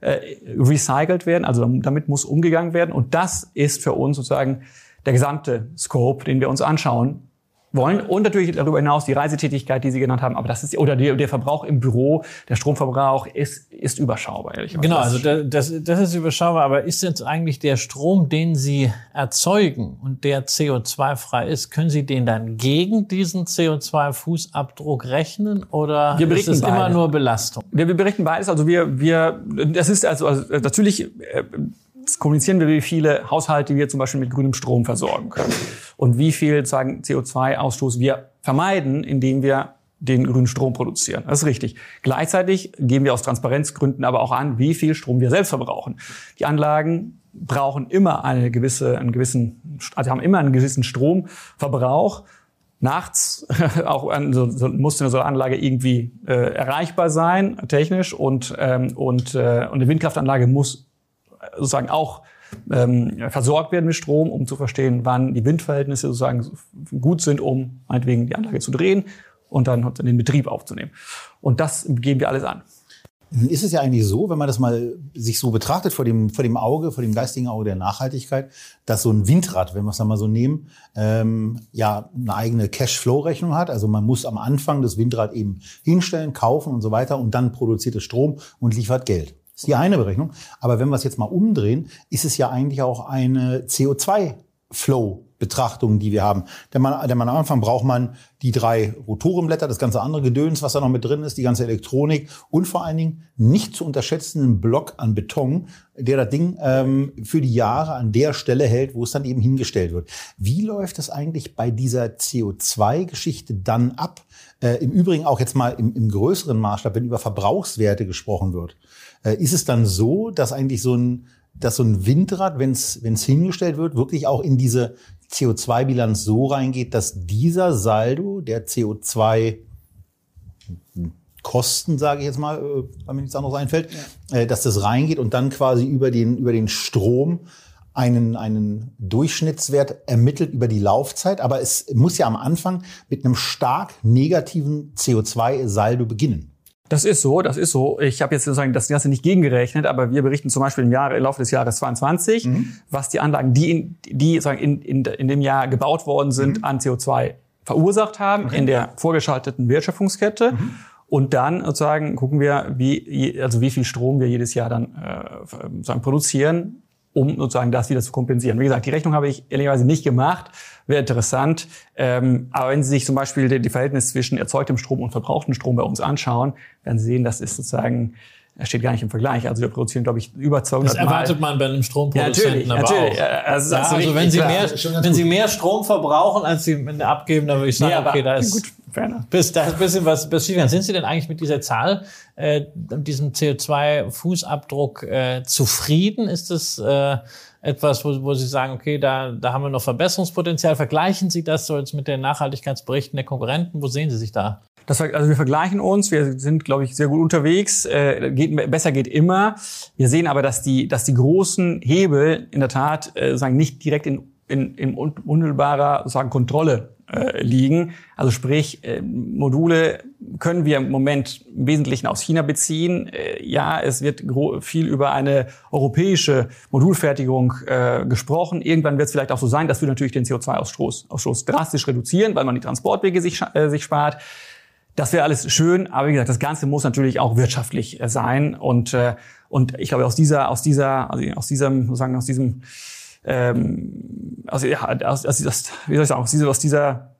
äh, recycelt werden. Also damit muss umgegangen werden. Und das ist für uns sozusagen der gesamte Scope, den wir uns anschauen wollen. Und natürlich darüber hinaus die Reisetätigkeit, die Sie genannt haben. Aber das ist, oder die, der Verbrauch im Büro, der Stromverbrauch ist, ist überschaubar, ehrlich Genau, also da- das, das ist überschaubar, aber ist jetzt eigentlich der Strom, den Sie erzeugen und der CO2-frei ist, können Sie den dann gegen diesen CO2-Fußabdruck rechnen oder Wir ist es immer nur Belastung? Wir, wir berichten beides. Also wir, wir, das ist also, also natürlich äh, kommunizieren wir, wie viele Haushalte wir zum Beispiel mit grünem Strom versorgen können und wie viel sagen CO2-Ausstoß wir vermeiden, indem wir den grünen Strom produzieren. Das ist richtig. Gleichzeitig geben wir aus Transparenzgründen aber auch an, wie viel Strom wir selbst verbrauchen. Die Anlagen brauchen immer eine gewisse, einen gewissen, also haben immer einen gewissen Stromverbrauch nachts auch so, so, muss eine so eine Anlage irgendwie äh, erreichbar sein, technisch, und, ähm, und, äh, und eine Windkraftanlage muss sozusagen auch ähm, versorgt werden mit Strom, um zu verstehen, wann die Windverhältnisse sozusagen gut sind, um meinetwegen die Anlage zu drehen und dann den Betrieb aufzunehmen. Und das geben wir alles an. Ist es ja eigentlich so, wenn man das mal sich so betrachtet vor dem, vor dem Auge, vor dem geistigen Auge der Nachhaltigkeit, dass so ein Windrad, wenn wir es dann mal so nehmen, ähm, ja eine eigene Cash-Flow-Rechnung hat. Also man muss am Anfang das Windrad eben hinstellen, kaufen und so weiter und dann produziert es Strom und liefert Geld. Ist die eine Berechnung. Aber wenn wir es jetzt mal umdrehen, ist es ja eigentlich auch eine CO2-Flow. Betrachtung, die wir haben. Denn man, denn man am Anfang braucht man die drei Rotorenblätter, das ganze andere Gedöns, was da noch mit drin ist, die ganze Elektronik und vor allen Dingen nicht zu unterschätzenden Block an Beton, der das Ding ähm, für die Jahre an der Stelle hält, wo es dann eben hingestellt wird. Wie läuft das eigentlich bei dieser CO2-Geschichte dann ab? Äh, Im Übrigen auch jetzt mal im, im größeren Maßstab, wenn über Verbrauchswerte gesprochen wird. Äh, ist es dann so, dass eigentlich so ein dass so ein Windrad, wenn es hingestellt wird, wirklich auch in diese CO2-Bilanz so reingeht, dass dieser Saldo der CO2 Kosten, sage ich jetzt mal, äh, weil mir nichts anderes einfällt, äh, dass das reingeht und dann quasi über den, über den Strom einen, einen Durchschnittswert ermittelt über die Laufzeit. Aber es muss ja am Anfang mit einem stark negativen CO2-Saldo beginnen. Das ist so, das ist so. Ich habe jetzt sozusagen das Ganze nicht gegengerechnet, aber wir berichten zum Beispiel im, Jahr, im Laufe des Jahres 22, mhm. was die Anlagen, die, in, die sagen, in, in, in dem Jahr gebaut worden sind, mhm. an CO2 verursacht haben okay. in der vorgeschalteten Wertschöpfungskette. Mhm. Und dann sozusagen gucken wir, wie, also wie viel Strom wir jedes Jahr dann äh, sozusagen produzieren, um sozusagen das wieder zu kompensieren. Wie gesagt, die Rechnung habe ich ehrlicherweise nicht gemacht. Wäre interessant. Ähm, aber wenn Sie sich zum Beispiel die, die Verhältnis zwischen erzeugtem Strom und verbrauchtem Strom bei uns anschauen, werden Sie sehen, das ist sozusagen das steht gar nicht im Vergleich. Also wir produzieren, glaube ich, über 200 Das erwartet man bei einem Stromproduzenten ja, aber natürlich, auch. Ja, also, ja, also wenn, Sie mehr, wenn Sie mehr Strom verbrauchen, als Sie abgeben, dann würde ich sagen, ja, okay, da ist, gut, ferner. bis, da ist ein bisschen was bis schiefgegangen. Sind Sie denn eigentlich mit dieser Zahl, äh, diesem CO2-Fußabdruck äh, zufrieden? Ist das äh, etwas, wo, wo Sie sagen, okay, da, da haben wir noch Verbesserungspotenzial? Vergleichen Sie das so jetzt mit den Nachhaltigkeitsberichten der Konkurrenten? Wo sehen Sie sich da? Das, also wir vergleichen uns, wir sind, glaube ich, sehr gut unterwegs. Äh, geht, besser geht immer. Wir sehen aber, dass die, dass die großen Hebel in der Tat äh, sagen nicht direkt in, in, in unmittelbarer sagen Kontrolle äh, liegen. Also sprich, äh, Module können wir im Moment im Wesentlichen aus China beziehen. Äh, ja, es wird viel über eine europäische Modulfertigung äh, gesprochen. Irgendwann wird es vielleicht auch so sein, dass wir natürlich den CO2-Ausstoß Ausstoß drastisch reduzieren, weil man die Transportwege sich, sich spart. Das wäre alles schön, aber wie gesagt, das Ganze muss natürlich auch wirtschaftlich sein und und ich glaube aus dieser aus dieser also aus diesem sozusagen aus diesem ähm, also ja, aus, aus, aus, wie soll ich sagen, aus dieser, aus dieser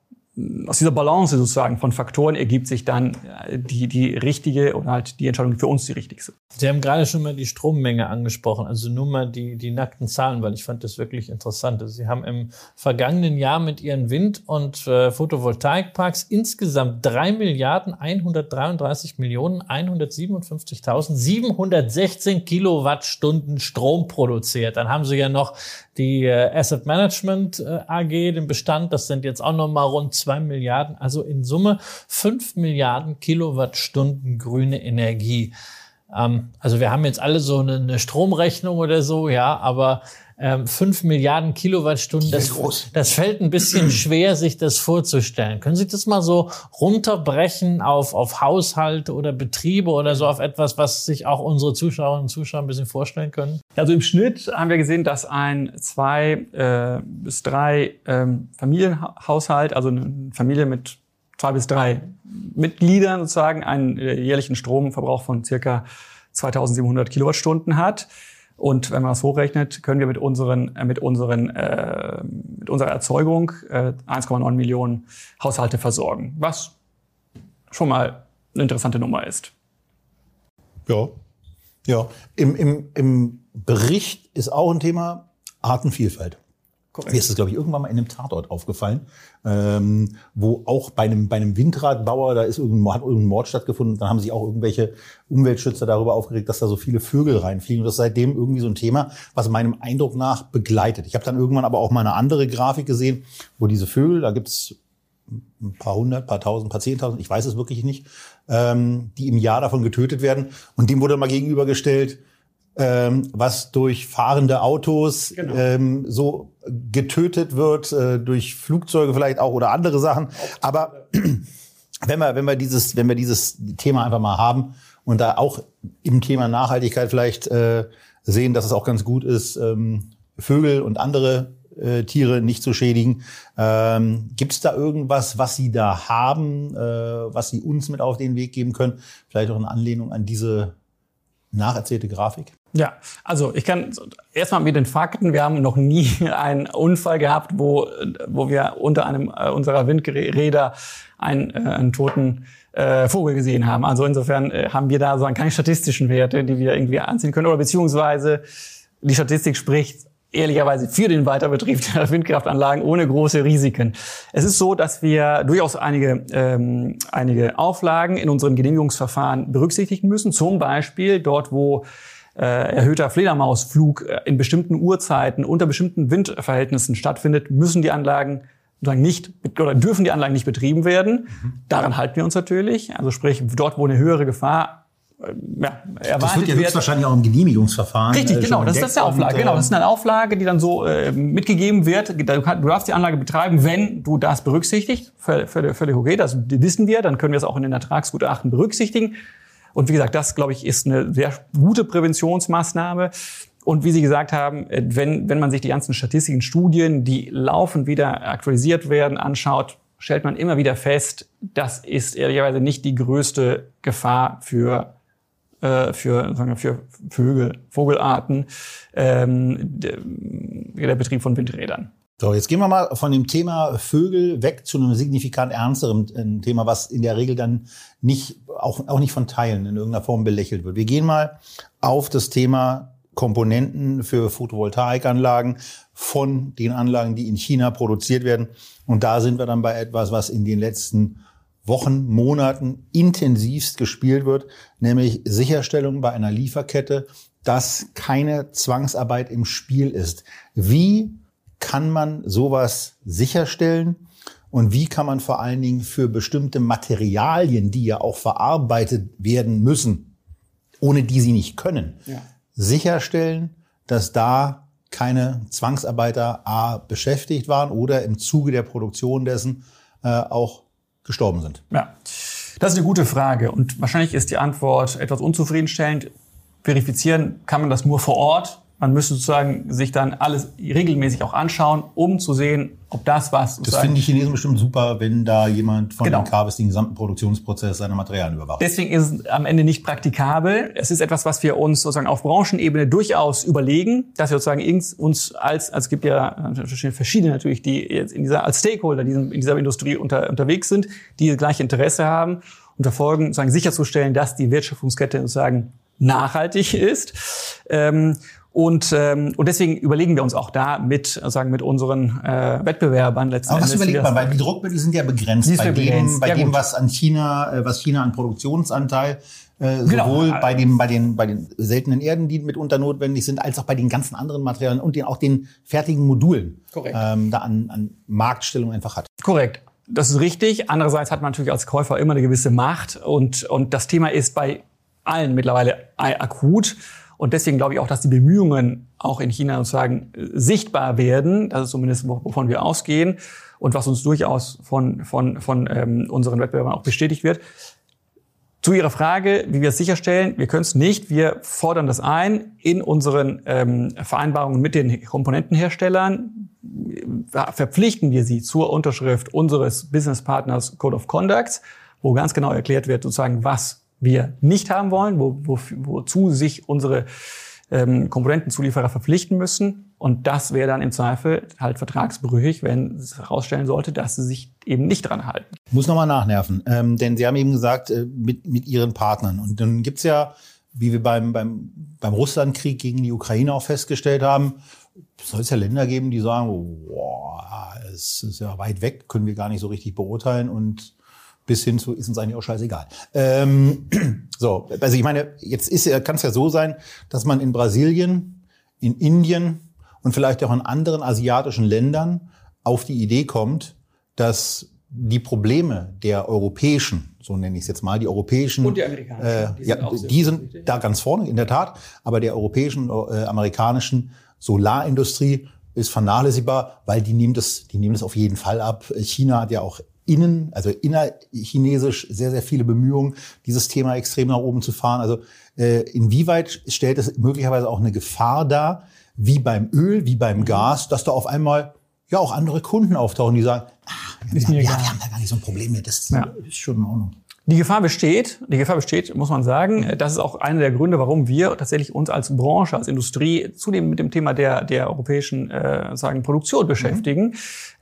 aus dieser Balance sozusagen von Faktoren ergibt sich dann die, die richtige und halt die Entscheidung für uns die richtigste. Sie haben gerade schon mal die Strommenge angesprochen, also nur mal die, die nackten Zahlen, weil ich fand das wirklich interessant. Also Sie haben im vergangenen Jahr mit Ihren Wind- und äh, Photovoltaikparks insgesamt drei Milliarden 133 Millionen 157.716 Kilowattstunden Strom produziert. Dann haben Sie ja noch die äh, Asset Management äh, AG, den Bestand, das sind jetzt auch nochmal rund zwei Milliarden, also in Summe fünf Milliarden Kilowattstunden grüne Energie. Ähm, also wir haben jetzt alle so eine, eine Stromrechnung oder so, ja, aber ähm, 5 Milliarden Kilowattstunden, das, das fällt ein bisschen schwer, sich das vorzustellen. Können Sie das mal so runterbrechen auf, auf Haushalte oder Betriebe oder so auf etwas, was sich auch unsere Zuschauerinnen und Zuschauer ein bisschen vorstellen können? Also im Schnitt haben wir gesehen, dass ein zwei äh, bis drei ähm, Familienhaushalt, also eine Familie mit zwei bis drei Mitgliedern sozusagen, einen äh, jährlichen Stromverbrauch von circa 2700 Kilowattstunden hat. Und wenn man das hochrechnet, können wir mit unseren, äh, mit unseren, äh, mit unserer Erzeugung äh, 1,9 Millionen Haushalte versorgen, was schon mal eine interessante Nummer ist. Ja, ja. Im, im, im Bericht ist auch ein Thema Artenvielfalt. Korrekt. Mir ist das, glaube ich, irgendwann mal in einem Tatort aufgefallen, ähm, wo auch bei einem, bei einem Windradbauer, da ist irgendein, hat irgendein Mord stattgefunden, dann haben sich auch irgendwelche Umweltschützer darüber aufgeregt, dass da so viele Vögel reinfliegen. Und das ist seitdem irgendwie so ein Thema, was meinem Eindruck nach begleitet. Ich habe dann irgendwann aber auch mal eine andere Grafik gesehen, wo diese Vögel, da gibt's ein paar hundert, paar tausend, paar zehntausend, ich weiß es wirklich nicht, ähm, die im Jahr davon getötet werden. Und dem wurde mal gegenübergestellt, ähm, was durch fahrende Autos genau. ähm, so getötet wird, äh, durch Flugzeuge vielleicht auch oder andere Sachen. Aber wenn wir, wenn wir dieses, wenn wir dieses Thema einfach mal haben und da auch im Thema Nachhaltigkeit vielleicht äh, sehen, dass es auch ganz gut ist, ähm, Vögel und andere äh, Tiere nicht zu schädigen. Ähm, Gibt es da irgendwas, was Sie da haben, äh, was Sie uns mit auf den Weg geben können? Vielleicht auch in Anlehnung an diese nacherzählte Grafik? Ja, also ich kann erstmal mit den Fakten. Wir haben noch nie einen Unfall gehabt, wo, wo wir unter einem äh, unserer Windräder einen, äh, einen toten äh, Vogel gesehen haben. Also insofern äh, haben wir da so keine statistischen Werte, die wir irgendwie anziehen können. Oder beziehungsweise die Statistik spricht ehrlicherweise für den Weiterbetrieb der Windkraftanlagen ohne große Risiken. Es ist so, dass wir durchaus einige, ähm, einige Auflagen in unseren Genehmigungsverfahren berücksichtigen müssen. Zum Beispiel dort, wo äh, erhöhter Fledermausflug äh, in bestimmten Uhrzeiten unter bestimmten Windverhältnissen stattfindet, müssen die Anlagen sozusagen nicht oder dürfen die Anlagen nicht betrieben werden. Mhm. Daran halten wir uns natürlich. Also sprich, dort, wo eine höhere Gefahr äh, ja, erwartet das wird ja höchstwahrscheinlich auch im Genehmigungsverfahren. Richtig, äh, genau, das ist die Auflage. genau, das ist eine Auflage, die dann so äh, mitgegeben wird. Du, du darfst die Anlage betreiben, wenn du das berücksichtigst. Völlig, völlig okay, das wissen wir. Dann können wir es auch in den Ertragsgutachten berücksichtigen. Und wie gesagt, das, glaube ich, ist eine sehr gute Präventionsmaßnahme. Und wie Sie gesagt haben, äh, wenn, wenn man sich die ganzen statistischen Studien, die laufend wieder aktualisiert werden, anschaut, stellt man immer wieder fest, das ist ehrlicherweise nicht die größte Gefahr für äh, für, sagen wir, für Vögel, Vogelarten, ähm, der Betrieb von Windrädern. So, jetzt gehen wir mal von dem Thema Vögel weg zu einem signifikant ernsteren äh, Thema, was in der Regel dann nicht, auch, auch nicht von Teilen in irgendeiner Form belächelt wird. Wir gehen mal auf das Thema Komponenten für Photovoltaikanlagen von den Anlagen, die in China produziert werden. Und da sind wir dann bei etwas, was in den letzten Wochen, Monaten intensivst gespielt wird, nämlich Sicherstellung bei einer Lieferkette, dass keine Zwangsarbeit im Spiel ist. Wie kann man sowas sicherstellen? Und wie kann man vor allen Dingen für bestimmte Materialien, die ja auch verarbeitet werden müssen, ohne die sie nicht können, ja. sicherstellen, dass da keine Zwangsarbeiter A beschäftigt waren oder im Zuge der Produktion dessen äh, auch gestorben sind? Ja. Das ist eine gute Frage und wahrscheinlich ist die Antwort etwas unzufriedenstellend. Verifizieren kann man das nur vor Ort. Man müsste sozusagen sich dann alles regelmäßig auch anschauen, um zu sehen, ob das was. Das finden die Chinesen bestimmt super, wenn da jemand von Genau. Kabels den gesamten Produktionsprozess seiner Materialien überwacht. Deswegen ist es am Ende nicht praktikabel. Es ist etwas, was wir uns sozusagen auf Branchenebene durchaus überlegen, dass wir sozusagen uns als, als es gibt ja äh, verschiedene natürlich, die jetzt in dieser, als Stakeholder in dieser Industrie unter, unterwegs sind, die das gleiche Interesse haben und verfolgen, sozusagen sicherzustellen, dass die Wertschöpfungskette sozusagen nachhaltig ist. Ähm, und, ähm, und deswegen überlegen wir uns auch da mit, sagen, mit unseren äh, Wettbewerbern letzten Aber was Endes, überlegt man? Weil die Druckmittel sind ja begrenzt. Ist Bei ja dem, begrenzt. bei Ja, dem was an China, äh, was China an Produktionsanteil äh, Genau. sowohl bei dem, bei den, bei den seltenen Erden, die mitunter notwendig sind, als auch bei den ganzen anderen Materialien und den, auch den fertigen Modulen, Korrekt. ähm, da an, an Marktstellung einfach hat. Korrekt. Das ist richtig. Andererseits hat man natürlich als Käufer immer eine gewisse Macht und, und das Thema ist bei allen mittlerweile akut. Und deswegen glaube ich auch, dass die Bemühungen auch in China sozusagen äh, sichtbar werden. Das ist zumindest, wo- wovon wir ausgehen und was uns durchaus von, von, von ähm, unseren Wettbewerbern auch bestätigt wird. Zu Ihrer Frage, wie wir es sicherstellen, wir können es nicht. Wir fordern das ein in unseren ähm, Vereinbarungen mit den Komponentenherstellern. Ver- Verpflichten wir sie zur Unterschrift unseres Business Partners Code of Conduct, wo ganz genau erklärt wird, sozusagen, was wir nicht haben wollen, wo, wo, wozu sich unsere ähm, Komponentenzulieferer verpflichten müssen. Und das wäre dann im Zweifel halt vertragsbrüchig, wenn es herausstellen sollte, dass sie sich eben nicht dran halten. Muss nochmal nachnerven, ähm, denn Sie haben eben gesagt, äh, mit, mit Ihren Partnern. Und dann gibt's ja, wie wir beim, beim, beim Russlandkrieg gegen die Ukraine auch festgestellt haben, soll es ja Länder geben, die sagen, boah, es ist ja weit weg, können wir gar nicht so richtig beurteilen und bis hin zu ist uns eigentlich auch scheißegal. Ähm, so, also ich meine, jetzt ist ja, kann es ja so sein, dass man in Brasilien, in Indien und vielleicht auch in anderen asiatischen Ländern auf die Idee kommt, dass die Probleme der europäischen, so nenne ich es jetzt mal, die europäischen, Und die amerikanischen, äh, die sind sind, auch ja, sehr die sind da ganz vorne, in der Tat, aber der europäischen, äh, amerikanischen Solarindustrie ist vernachlässigbar, weil die nehmen das, die nehmen das auf jeden Fall ab. China hat ja auch innen, also innerchinesisch sehr, sehr viele Bemühungen, dieses Thema extrem nach oben zu fahren. Also äh, inwieweit stellt es möglicherweise auch eine Gefahr dar, wie beim Öl, wie beim Gas, dass da auf einmal ja auch andere Kunden auftauchen, die sagen, ah, Ist ja, mir ja, egal. wir haben da gar nicht so ein Problem mit, das Ja. ist schon in Ordnung. Die Gefahr besteht, die Gefahr besteht, muss man sagen. Das ist auch einer der Gründe, warum wir tatsächlich uns als Branche, als Industrie zudem mit dem Thema der, der europäischen äh, sagen, Produktion beschäftigen.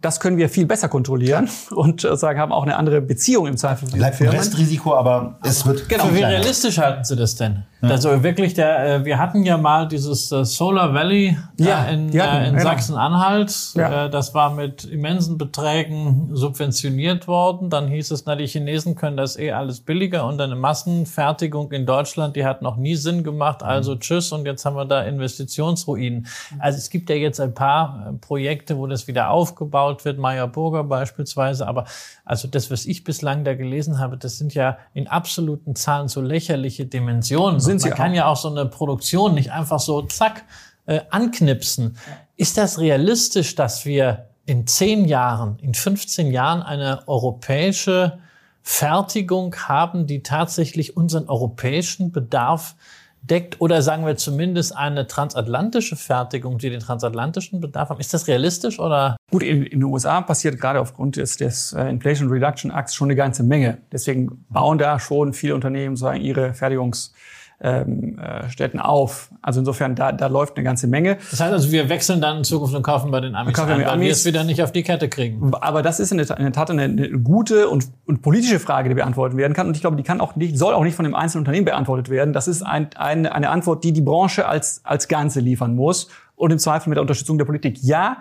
Das können wir viel besser kontrollieren und äh, sagen, haben auch eine andere Beziehung im Zweifel Bleibt ein. Restrisiko, aber es wird Genau. Für wie realistisch halten Sie das denn? Also wirklich, der, äh, wir hatten ja mal dieses äh, Solar Valley Ja, in, hatten in genau. Sachsen-Anhalt. Ja. Das war mit immensen Beträgen subventioniert worden. Dann hieß es, na, die Chinesen können das eh alles billiger und eine Massenfertigung in Deutschland, die hat noch nie Sinn gemacht. Also tschüss und jetzt haben wir da Investitionsruinen. Also es gibt ja jetzt ein paar äh, Projekte, wo das wieder aufgebaut wird, Meyer Burger beispielsweise. Aber also das, was ich bislang da gelesen habe, das sind ja in absoluten Zahlen so lächerliche Dimensionen. Sind sie Man kann auch. ja auch so eine Produktion nicht einfach so zack äh, anknipsen. Ist das realistisch, dass wir in zehn Jahren, in 15 Jahren eine europäische Fertigung haben, die tatsächlich unseren europäischen Bedarf deckt? Oder sagen wir zumindest eine transatlantische Fertigung, die den transatlantischen Bedarf haben? Ist das realistisch oder? Gut, in, in den USA passiert gerade aufgrund des, des äh, Inflation Reduction Acts schon eine ganze Menge. Deswegen bauen da schon viele Unternehmen sagen ihre Fertigungsstätten ähm, äh, Städten auf. Also insofern, da, da läuft eine ganze Menge. Das heißt also, wir wechseln dann in Zukunft und kaufen bei den Amis kaufen ein, weil Amis. wir es wieder nicht auf die Kette kriegen. Aber das ist in der Tat- in der Tat eine, eine gute und, und politische Frage, die beantwortet werden kann. Und ich glaube, die kann auch nicht, soll auch nicht von dem einzelnen Unternehmen beantwortet werden. Das ist ein, ein, eine Antwort, die die Branche als, als Ganze liefern muss. Und im Zweifel mit der Unterstützung der Politik. Ja,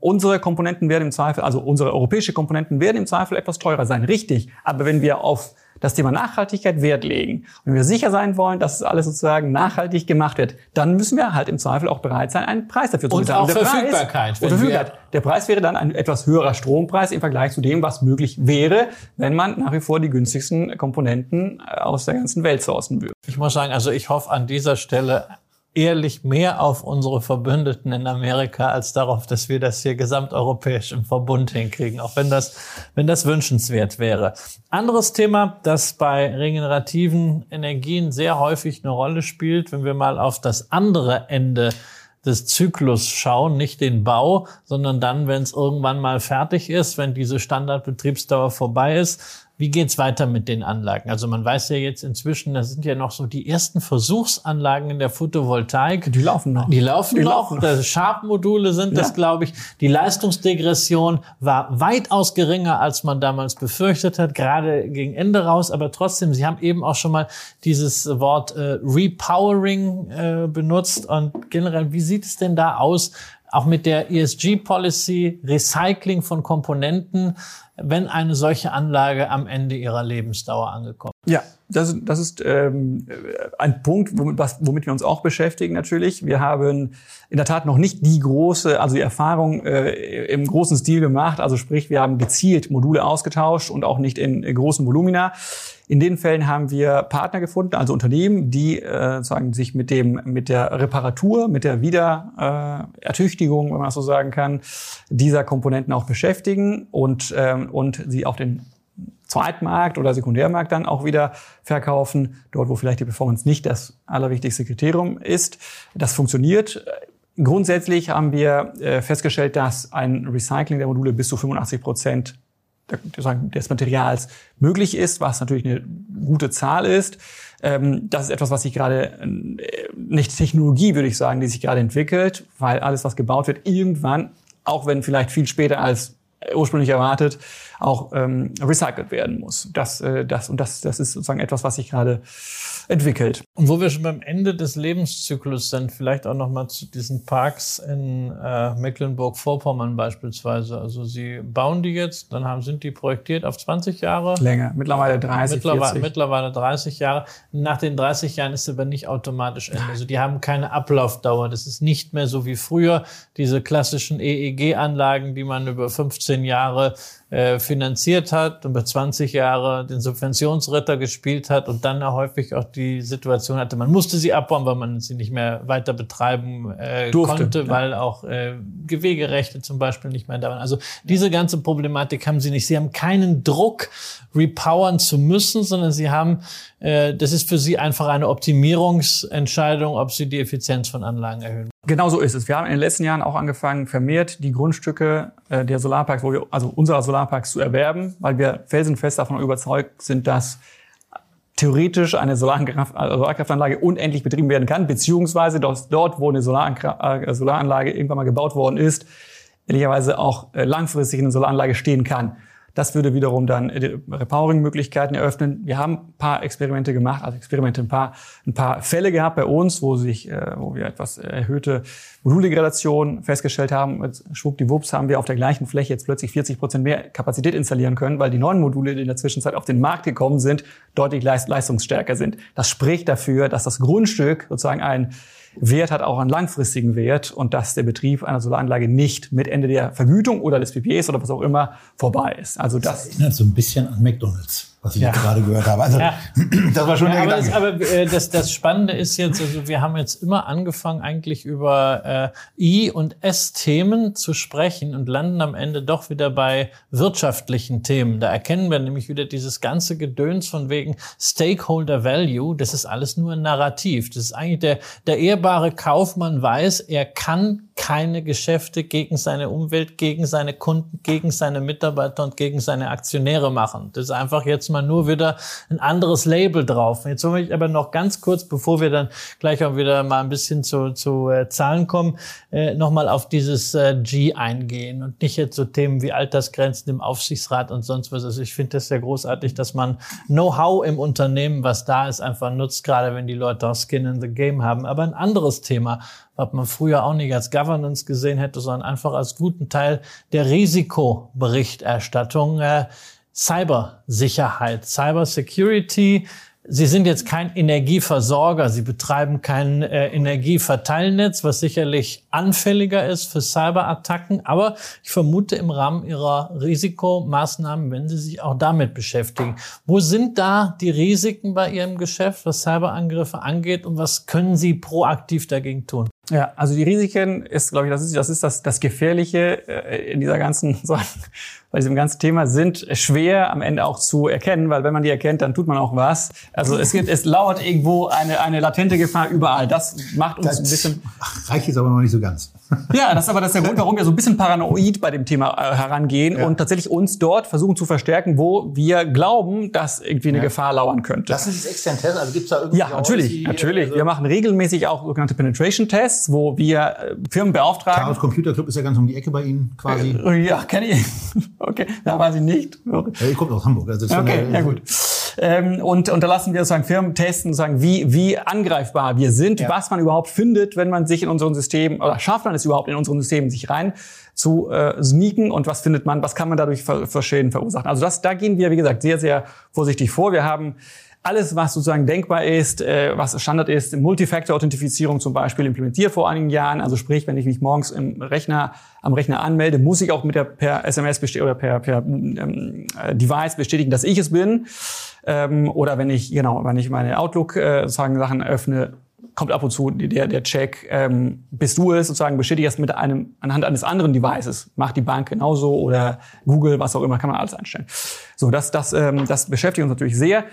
unsere Komponenten werden im Zweifel, also unsere europäische Komponenten werden im Zweifel etwas teurer sein. Richtig. Aber wenn wir auf das Thema Nachhaltigkeit Wert legen und wenn wir sicher sein wollen, dass es alles sozusagen nachhaltig gemacht wird, dann müssen wir halt im Zweifel auch bereit sein, einen Preis dafür zu Und bezahlen. auch der Preis- Verfügbarkeit, Und wenn Verfügbarkeit. Der Preis wäre dann ein etwas höherer Strompreis im Vergleich zu dem, was möglich wäre, wenn man nach wie vor die günstigsten Komponenten äh, aus der ganzen Welt sourcen würde. Ich muss sagen, also ich hoffe an dieser Stelle ehrlich mehr auf unsere Verbündeten in Amerika als darauf, dass wir das hier gesamteuropäisch im Verbund hinkriegen, auch wenn das, wenn das wünschenswert wäre. Anderes Thema, das bei regenerativen Energien sehr häufig eine Rolle spielt, wenn wir mal auf das andere Ende des Zyklus schauen, nicht den Bau, sondern dann, wenn es irgendwann mal fertig ist, wenn diese Standardbetriebsdauer vorbei ist, wie geht's weiter mit den Anlagen? Also man weiß ja jetzt inzwischen, da sind ja noch so die ersten Versuchsanlagen in der Photovoltaik. Die laufen noch. Die laufen die noch. Laufen. Sharp-Module sind ja. das, glaube ich. Die Leistungsdegression war weitaus geringer, als man damals befürchtet hat, gerade gegen Ende raus. Aber trotzdem, Sie haben eben auch schon mal dieses Wort äh, Repowering äh, benutzt. Und generell, wie sieht es denn da aus? Auch mit der ESG-Policy, Recycling von Komponenten wenn eine solche Anlage am Ende ihrer Lebensdauer angekommen ist. Ja, das, das ist ähm, ein Punkt, womit, was, womit wir uns auch beschäftigen natürlich. Wir haben in der Tat noch nicht die große, also die Erfahrung äh, im großen Stil gemacht. Also sprich, wir haben gezielt Module ausgetauscht und auch nicht in, in großen Volumina. In den Fällen haben wir Partner gefunden, also Unternehmen, die äh, sozusagen sich mit dem mit der Reparatur, mit der Wiederertüchtigung, äh, wenn man das so sagen kann, dieser Komponenten auch beschäftigen und ähm, und sie auf den Zweitmarkt oder Sekundärmarkt dann auch wieder verkaufen, dort wo vielleicht die Performance nicht das allerwichtigste Kriterium ist. Das funktioniert. Grundsätzlich haben wir äh, festgestellt, dass ein Recycling der Module bis zu 85 Prozent des Materials möglich ist, was natürlich eine gute Zahl ist. Ähm, das ist etwas, was sich gerade, äh, nicht Technologie, würde ich sagen, die sich gerade entwickelt, weil alles, was gebaut wird, irgendwann, auch wenn vielleicht viel später als ursprünglich erwartet, auch ähm, recycelt werden muss. Das, äh, das, und das, das ist sozusagen etwas, was sich gerade entwickelt. Und wo wir schon beim Ende des Lebenszyklus sind, vielleicht auch noch mal zu diesen Parks in äh, Mecklenburg-Vorpommern beispielsweise. Also Sie bauen die jetzt, dann haben, sind die projektiert auf 20 Jahre? Länger, mittlerweile 30, mittlerweile, 40. Mittlerweile 30 Jahre. Nach den 30 Jahren ist aber nicht automatisch Ende. Also die haben keine Ablaufdauer. Das ist nicht mehr so wie früher diese klassischen EEG-Anlagen, die man über 15 Jahre finanziert hat, über 20 Jahre den Subventionsritter gespielt hat und dann häufig auch die Situation hatte, man musste sie abbauen, weil man sie nicht mehr weiter betreiben äh, Durfte, konnte, ja. weil auch äh, Gewegerechte zum Beispiel nicht mehr da waren. Also diese ganze Problematik haben sie nicht. Sie haben keinen Druck, repowern zu müssen, sondern sie haben, äh, das ist für sie einfach eine Optimierungsentscheidung, ob sie die Effizienz von Anlagen erhöhen. Genau so ist es. Wir haben in den letzten Jahren auch angefangen, vermehrt die Grundstücke äh, der Solarparks, wo wir, also unserer Solarparks zu erwerben, weil wir felsenfest davon überzeugt sind, dass theoretisch eine also Solarkraftanlage unendlich betrieben werden kann, beziehungsweise dort, wo eine äh, Solaranlage irgendwann mal gebaut worden ist, ehrlicherweise auch äh, langfristig eine Solaranlage stehen kann. Das würde wiederum dann äh, Repowering-Möglichkeiten eröffnen. Wir haben ein paar Experimente gemacht, also Experimente, ein paar, ein paar Fälle gehabt bei uns, wo sich, äh, wo wir etwas erhöhte Moduldegradation festgestellt haben. Schwuppdiwupps haben wir auf der gleichen Fläche jetzt plötzlich 40 Prozent mehr Kapazität installieren können, weil die neuen Module, die in der Zwischenzeit auf den Markt gekommen sind, deutlich leistungsstärker sind. Das spricht dafür, dass das Grundstück sozusagen ein Wert hat auch einen langfristigen Wert und dass der Betrieb einer Solaranlage nicht mit Ende der Vergütung oder des PPAs oder was auch immer vorbei ist. Also das, das erinnert so ein bisschen an McDonald's was ich ja. gerade gehört habe. Also ja. das war schon ja, der aber Gedanke. Das, aber äh, das, das Spannende ist jetzt, also wir haben jetzt immer angefangen, eigentlich über äh, I- und S-Themen zu sprechen und landen am Ende doch wieder bei wirtschaftlichen Themen. Da erkennen wir nämlich wieder dieses ganze Gedöns von wegen Stakeholder Value. Das ist alles nur ein Narrativ. Das ist eigentlich der, der ehrbare Kaufmann weiß, er kann keine Geschäfte gegen seine Umwelt, gegen seine Kunden, gegen seine Mitarbeiter und gegen seine Aktionäre machen. Das ist einfach jetzt mal nur wieder ein anderes Label drauf. Jetzt will ich aber noch ganz kurz, bevor wir dann gleich auch wieder mal ein bisschen zu, zu äh, Zahlen kommen, äh, nochmal auf dieses äh, G eingehen und nicht jetzt so Themen wie Altersgrenzen im Aufsichtsrat und sonst was. Also ich finde das sehr großartig, dass man Know-how im Unternehmen, was da ist, einfach nutzt, gerade wenn die Leute auch Skin in the Game haben. Aber ein anderes Thema, was man früher auch nicht als Governance gesehen hätte, sondern einfach als guten Teil der Risikoberichterstattung. Äh, Cybersicherheit, Cybersecurity Sie sind jetzt kein Energieversorger, Sie betreiben kein äh, Energieverteilnetz, was sicherlich anfälliger ist für Cyberattacken. Aber ich vermute im Rahmen Ihrer Risikomaßnahmen, wenn Sie sich auch damit beschäftigen. Wo sind da die Risiken bei Ihrem Geschäft, was Cyberangriffe angeht und was können Sie proaktiv dagegen tun? Ja, also die Risiken ist, glaube ich, das ist das, ist das, das Gefährliche äh, in dieser ganzen, so, bei diesem ganzen Thema sind schwer am Ende auch zu erkennen, weil wenn man die erkennt, dann tut man auch was. Also es gibt, es lauert irgendwo eine, eine latente Gefahr überall. Das macht uns Das ein bisschen. Ach, reicht jetzt aber noch nicht so ganz. Ja, das ist aber das ist der Grund, warum wir so ein bisschen paranoid bei dem Thema äh, herangehen Ja. und tatsächlich uns dort versuchen zu verstärken, wo wir glauben, dass irgendwie eine Ja. Gefahr lauern könnte. Lassen Sie es extern testen? Also gibt es da irgendwie Ja, natürlich, natürlich. Wir machen regelmäßig auch sogenannte Penetration-Tests, wo wir äh, Firmen beauftragen. Chaos Computer Club ist ja ganz um die Ecke bei Ihnen quasi. Ja, kenne ich. Okay, da weiß ich nicht. Ja, ihr kommt aus Hamburg. Also das ist Okay, ja gut. Ähm, und, und da lassen wir sozusagen Firmen testen, sagen, wie, wie angreifbar wir sind, Ja. was man überhaupt findet, wenn man sich in unseren Systemen, oder schafft man es überhaupt in unseren Systemen, sich rein zu äh, sneaken und was findet man, was kann man dadurch für, für Schäden verursachen. Also das, da gehen wir, wie gesagt, sehr, sehr vorsichtig vor. Wir haben alles, was sozusagen denkbar ist, äh, was Standard ist, Multifactor-Authentifizierung zum Beispiel implementiert vor einigen Jahren. Also sprich, wenn ich mich morgens im Rechner, am Rechner anmelde, muss ich auch mit der per SMS oder per, per ähm, äh, Device bestätigen, dass ich es bin. Ähm, oder wenn ich, genau, wenn ich meine Outlook äh, sozusagen Sachen öffne, kommt ab und zu der, der Check, ähm, bist du es, sozusagen bestätige es mit einem, anhand eines anderen Devices. Macht die Bank genauso oder Google, was auch immer, kann man alles einstellen. So, das, das, ähm, das beschäftigt uns natürlich sehr.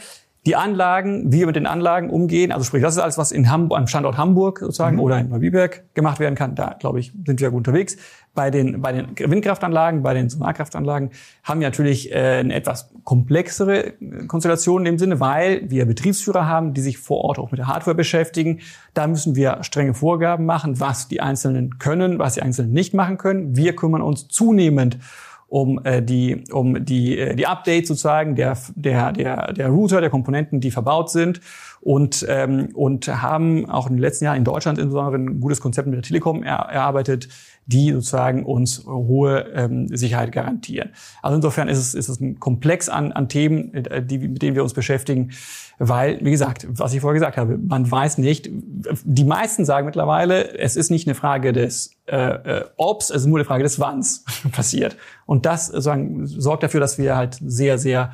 Die Anlagen, wie wir mit den Anlagen umgehen, also sprich, das ist alles, was in Hamburg, am Standort Hamburg sozusagen oder in Neubiberg gemacht werden kann. Da, glaube ich, sind wir gut unterwegs. Bei den, bei den Windkraftanlagen, bei den Solarkraftanlagen haben wir natürlich äh, eine etwas komplexere Konstellation in dem Sinne, weil wir Betriebsführer haben, die sich vor Ort auch mit der Hardware beschäftigen. Da müssen wir strenge Vorgaben machen, was die Einzelnen können, was die Einzelnen nicht machen können. Wir kümmern uns zunehmend um äh, die um die äh, die Updates sozusagen der der der der Router der Komponenten die verbaut sind. Und ähm, und haben auch in den letzten Jahren in Deutschland insbesondere ein gutes Konzept mit der Telekom er, erarbeitet die sozusagen uns hohe ähm, Sicherheit garantieren. Also insofern ist es, ist es ein Komplex an, an Themen, äh, die, mit denen wir uns beschäftigen, weil, wie gesagt, was ich vorher gesagt habe, man weiß nicht, die meisten sagen mittlerweile, es ist nicht eine Frage des äh, äh, Obs, es ist nur eine Frage des Wanns passiert. Und das sozusagen sorgt dafür, dass wir halt sehr, sehr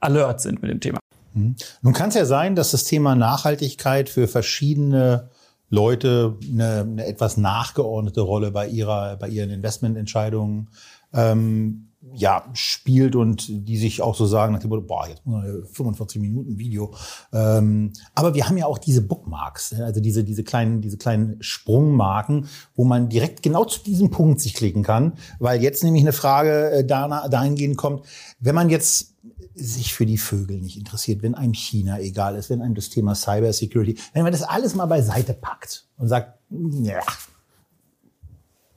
alert sind mit dem Thema. Nun kann es ja sein, dass das Thema Nachhaltigkeit für verschiedene Leute eine, eine etwas nachgeordnete Rolle bei ihrer, bei ihren Investmententscheidungen ähm, ja, spielt und die sich auch so sagen, nach dem Motto, boah, jetzt muss man 45 Minuten Video. Ähm, aber wir haben ja auch diese Bookmarks, ne, also diese, diese kleinen, diese kleinen Sprungmarken, wo man direkt genau zu diesem Punkt sich klicken kann, weil jetzt nämlich eine Frage äh, dana- dahingehend kommt, wenn man jetzt sich für die Vögel nicht interessiert, wenn einem China egal ist, wenn einem das Thema Cyber Security, wenn man das alles mal beiseite packt und sagt, ja,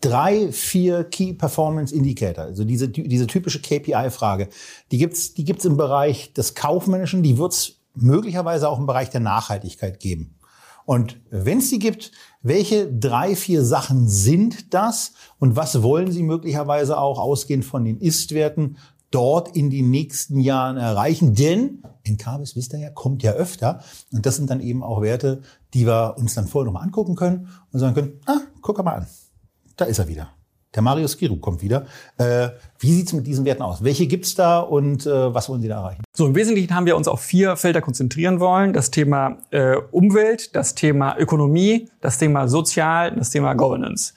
drei, vier Key Performance Indicator, also diese, diese typische KPI-Frage, die gibt's, die gibt's im Bereich des Kaufmännischen, die wird's möglicherweise auch im Bereich der Nachhaltigkeit geben. Und wenn es die gibt, welche drei, vier Sachen sind das und was wollen Sie möglicherweise auch ausgehend von den Ist-Werten dort in den nächsten Jahren erreichen? Denn Encarvis, wisst ihr ja, kommt ja öfter. Und das sind dann eben auch Werte, die wir uns dann vorher nochmal angucken können und sagen können, ah, guck mal an, da ist er wieder. Der Marius Giru kommt wieder. Äh, wie sieht's mit diesen Werten aus? Welche gibt's da und äh, was wollen Sie da erreichen? So, im Wesentlichen haben wir uns auf vier Felder konzentrieren wollen. Das Thema äh, Umwelt, das Thema Ökonomie, das Thema Sozial, das Thema Governance.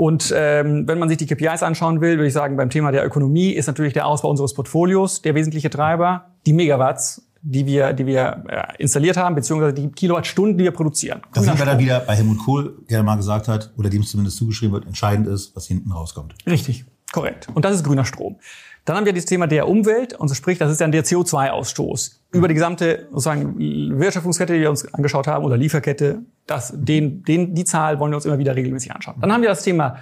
Und ähm, wenn man sich die KPIs anschauen will, würde ich sagen, beim Thema der Ökonomie ist natürlich der Ausbau unseres Portfolios der wesentliche Treiber. Die Megawatts, die wir, die wir äh, installiert haben, beziehungsweise die Kilowattstunden, die wir produzieren. Da sind wir dann wieder bei Helmut Kohl, der mal gesagt hat, oder dem zumindest zugeschrieben wird, entscheidend ist, was hinten rauskommt. Richtig, korrekt. Und das ist grüner Strom. Dann haben wir das Thema der Umwelt, und so sprich, das ist dann der CO2-Ausstoß. Über die gesamte sozusagen Wertschöpfungskette, die wir uns angeschaut haben, oder Lieferkette, das, den, den, die Zahl wollen wir uns immer wieder regelmäßig anschauen. Dann haben wir das Thema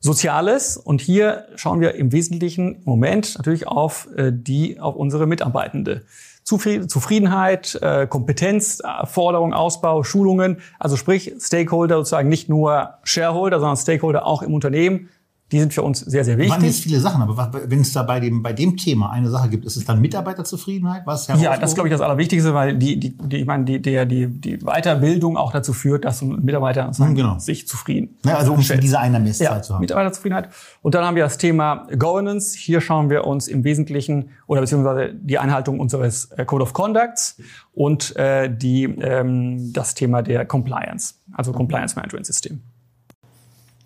Soziales und hier schauen wir im Wesentlichen Moment natürlich auf äh, die, auf unsere Mitarbeitende. Zufrieden- Zufriedenheit, äh, Kompetenz, äh, Forderung, Ausbau, Schulungen, also sprich Stakeholder sozusagen nicht nur Shareholder, sondern Stakeholder auch im Unternehmen. Die sind für uns sehr, sehr waren jetzt wichtig. viele Sachen, aber wenn es da bei dem, bei dem Thema eine Sache gibt, ist es dann Mitarbeiterzufriedenheit? Was Ja, das ist, glaube ich, das Allerwichtigste, weil die, die, die, ich meine, die, der, die, die Weiterbildung auch dazu führt, dass ein Mitarbeiter sozusagen genau. sich zufrieden Ne, also um stellt. diese eine Messzeit ja, zu haben. Mitarbeiterzufriedenheit. Und dann haben wir das Thema Governance. Hier schauen wir uns im Wesentlichen oder beziehungsweise die Einhaltung unseres äh, Code of Conducts und äh, die, ähm, das Thema der Compliance, also Compliance Management System.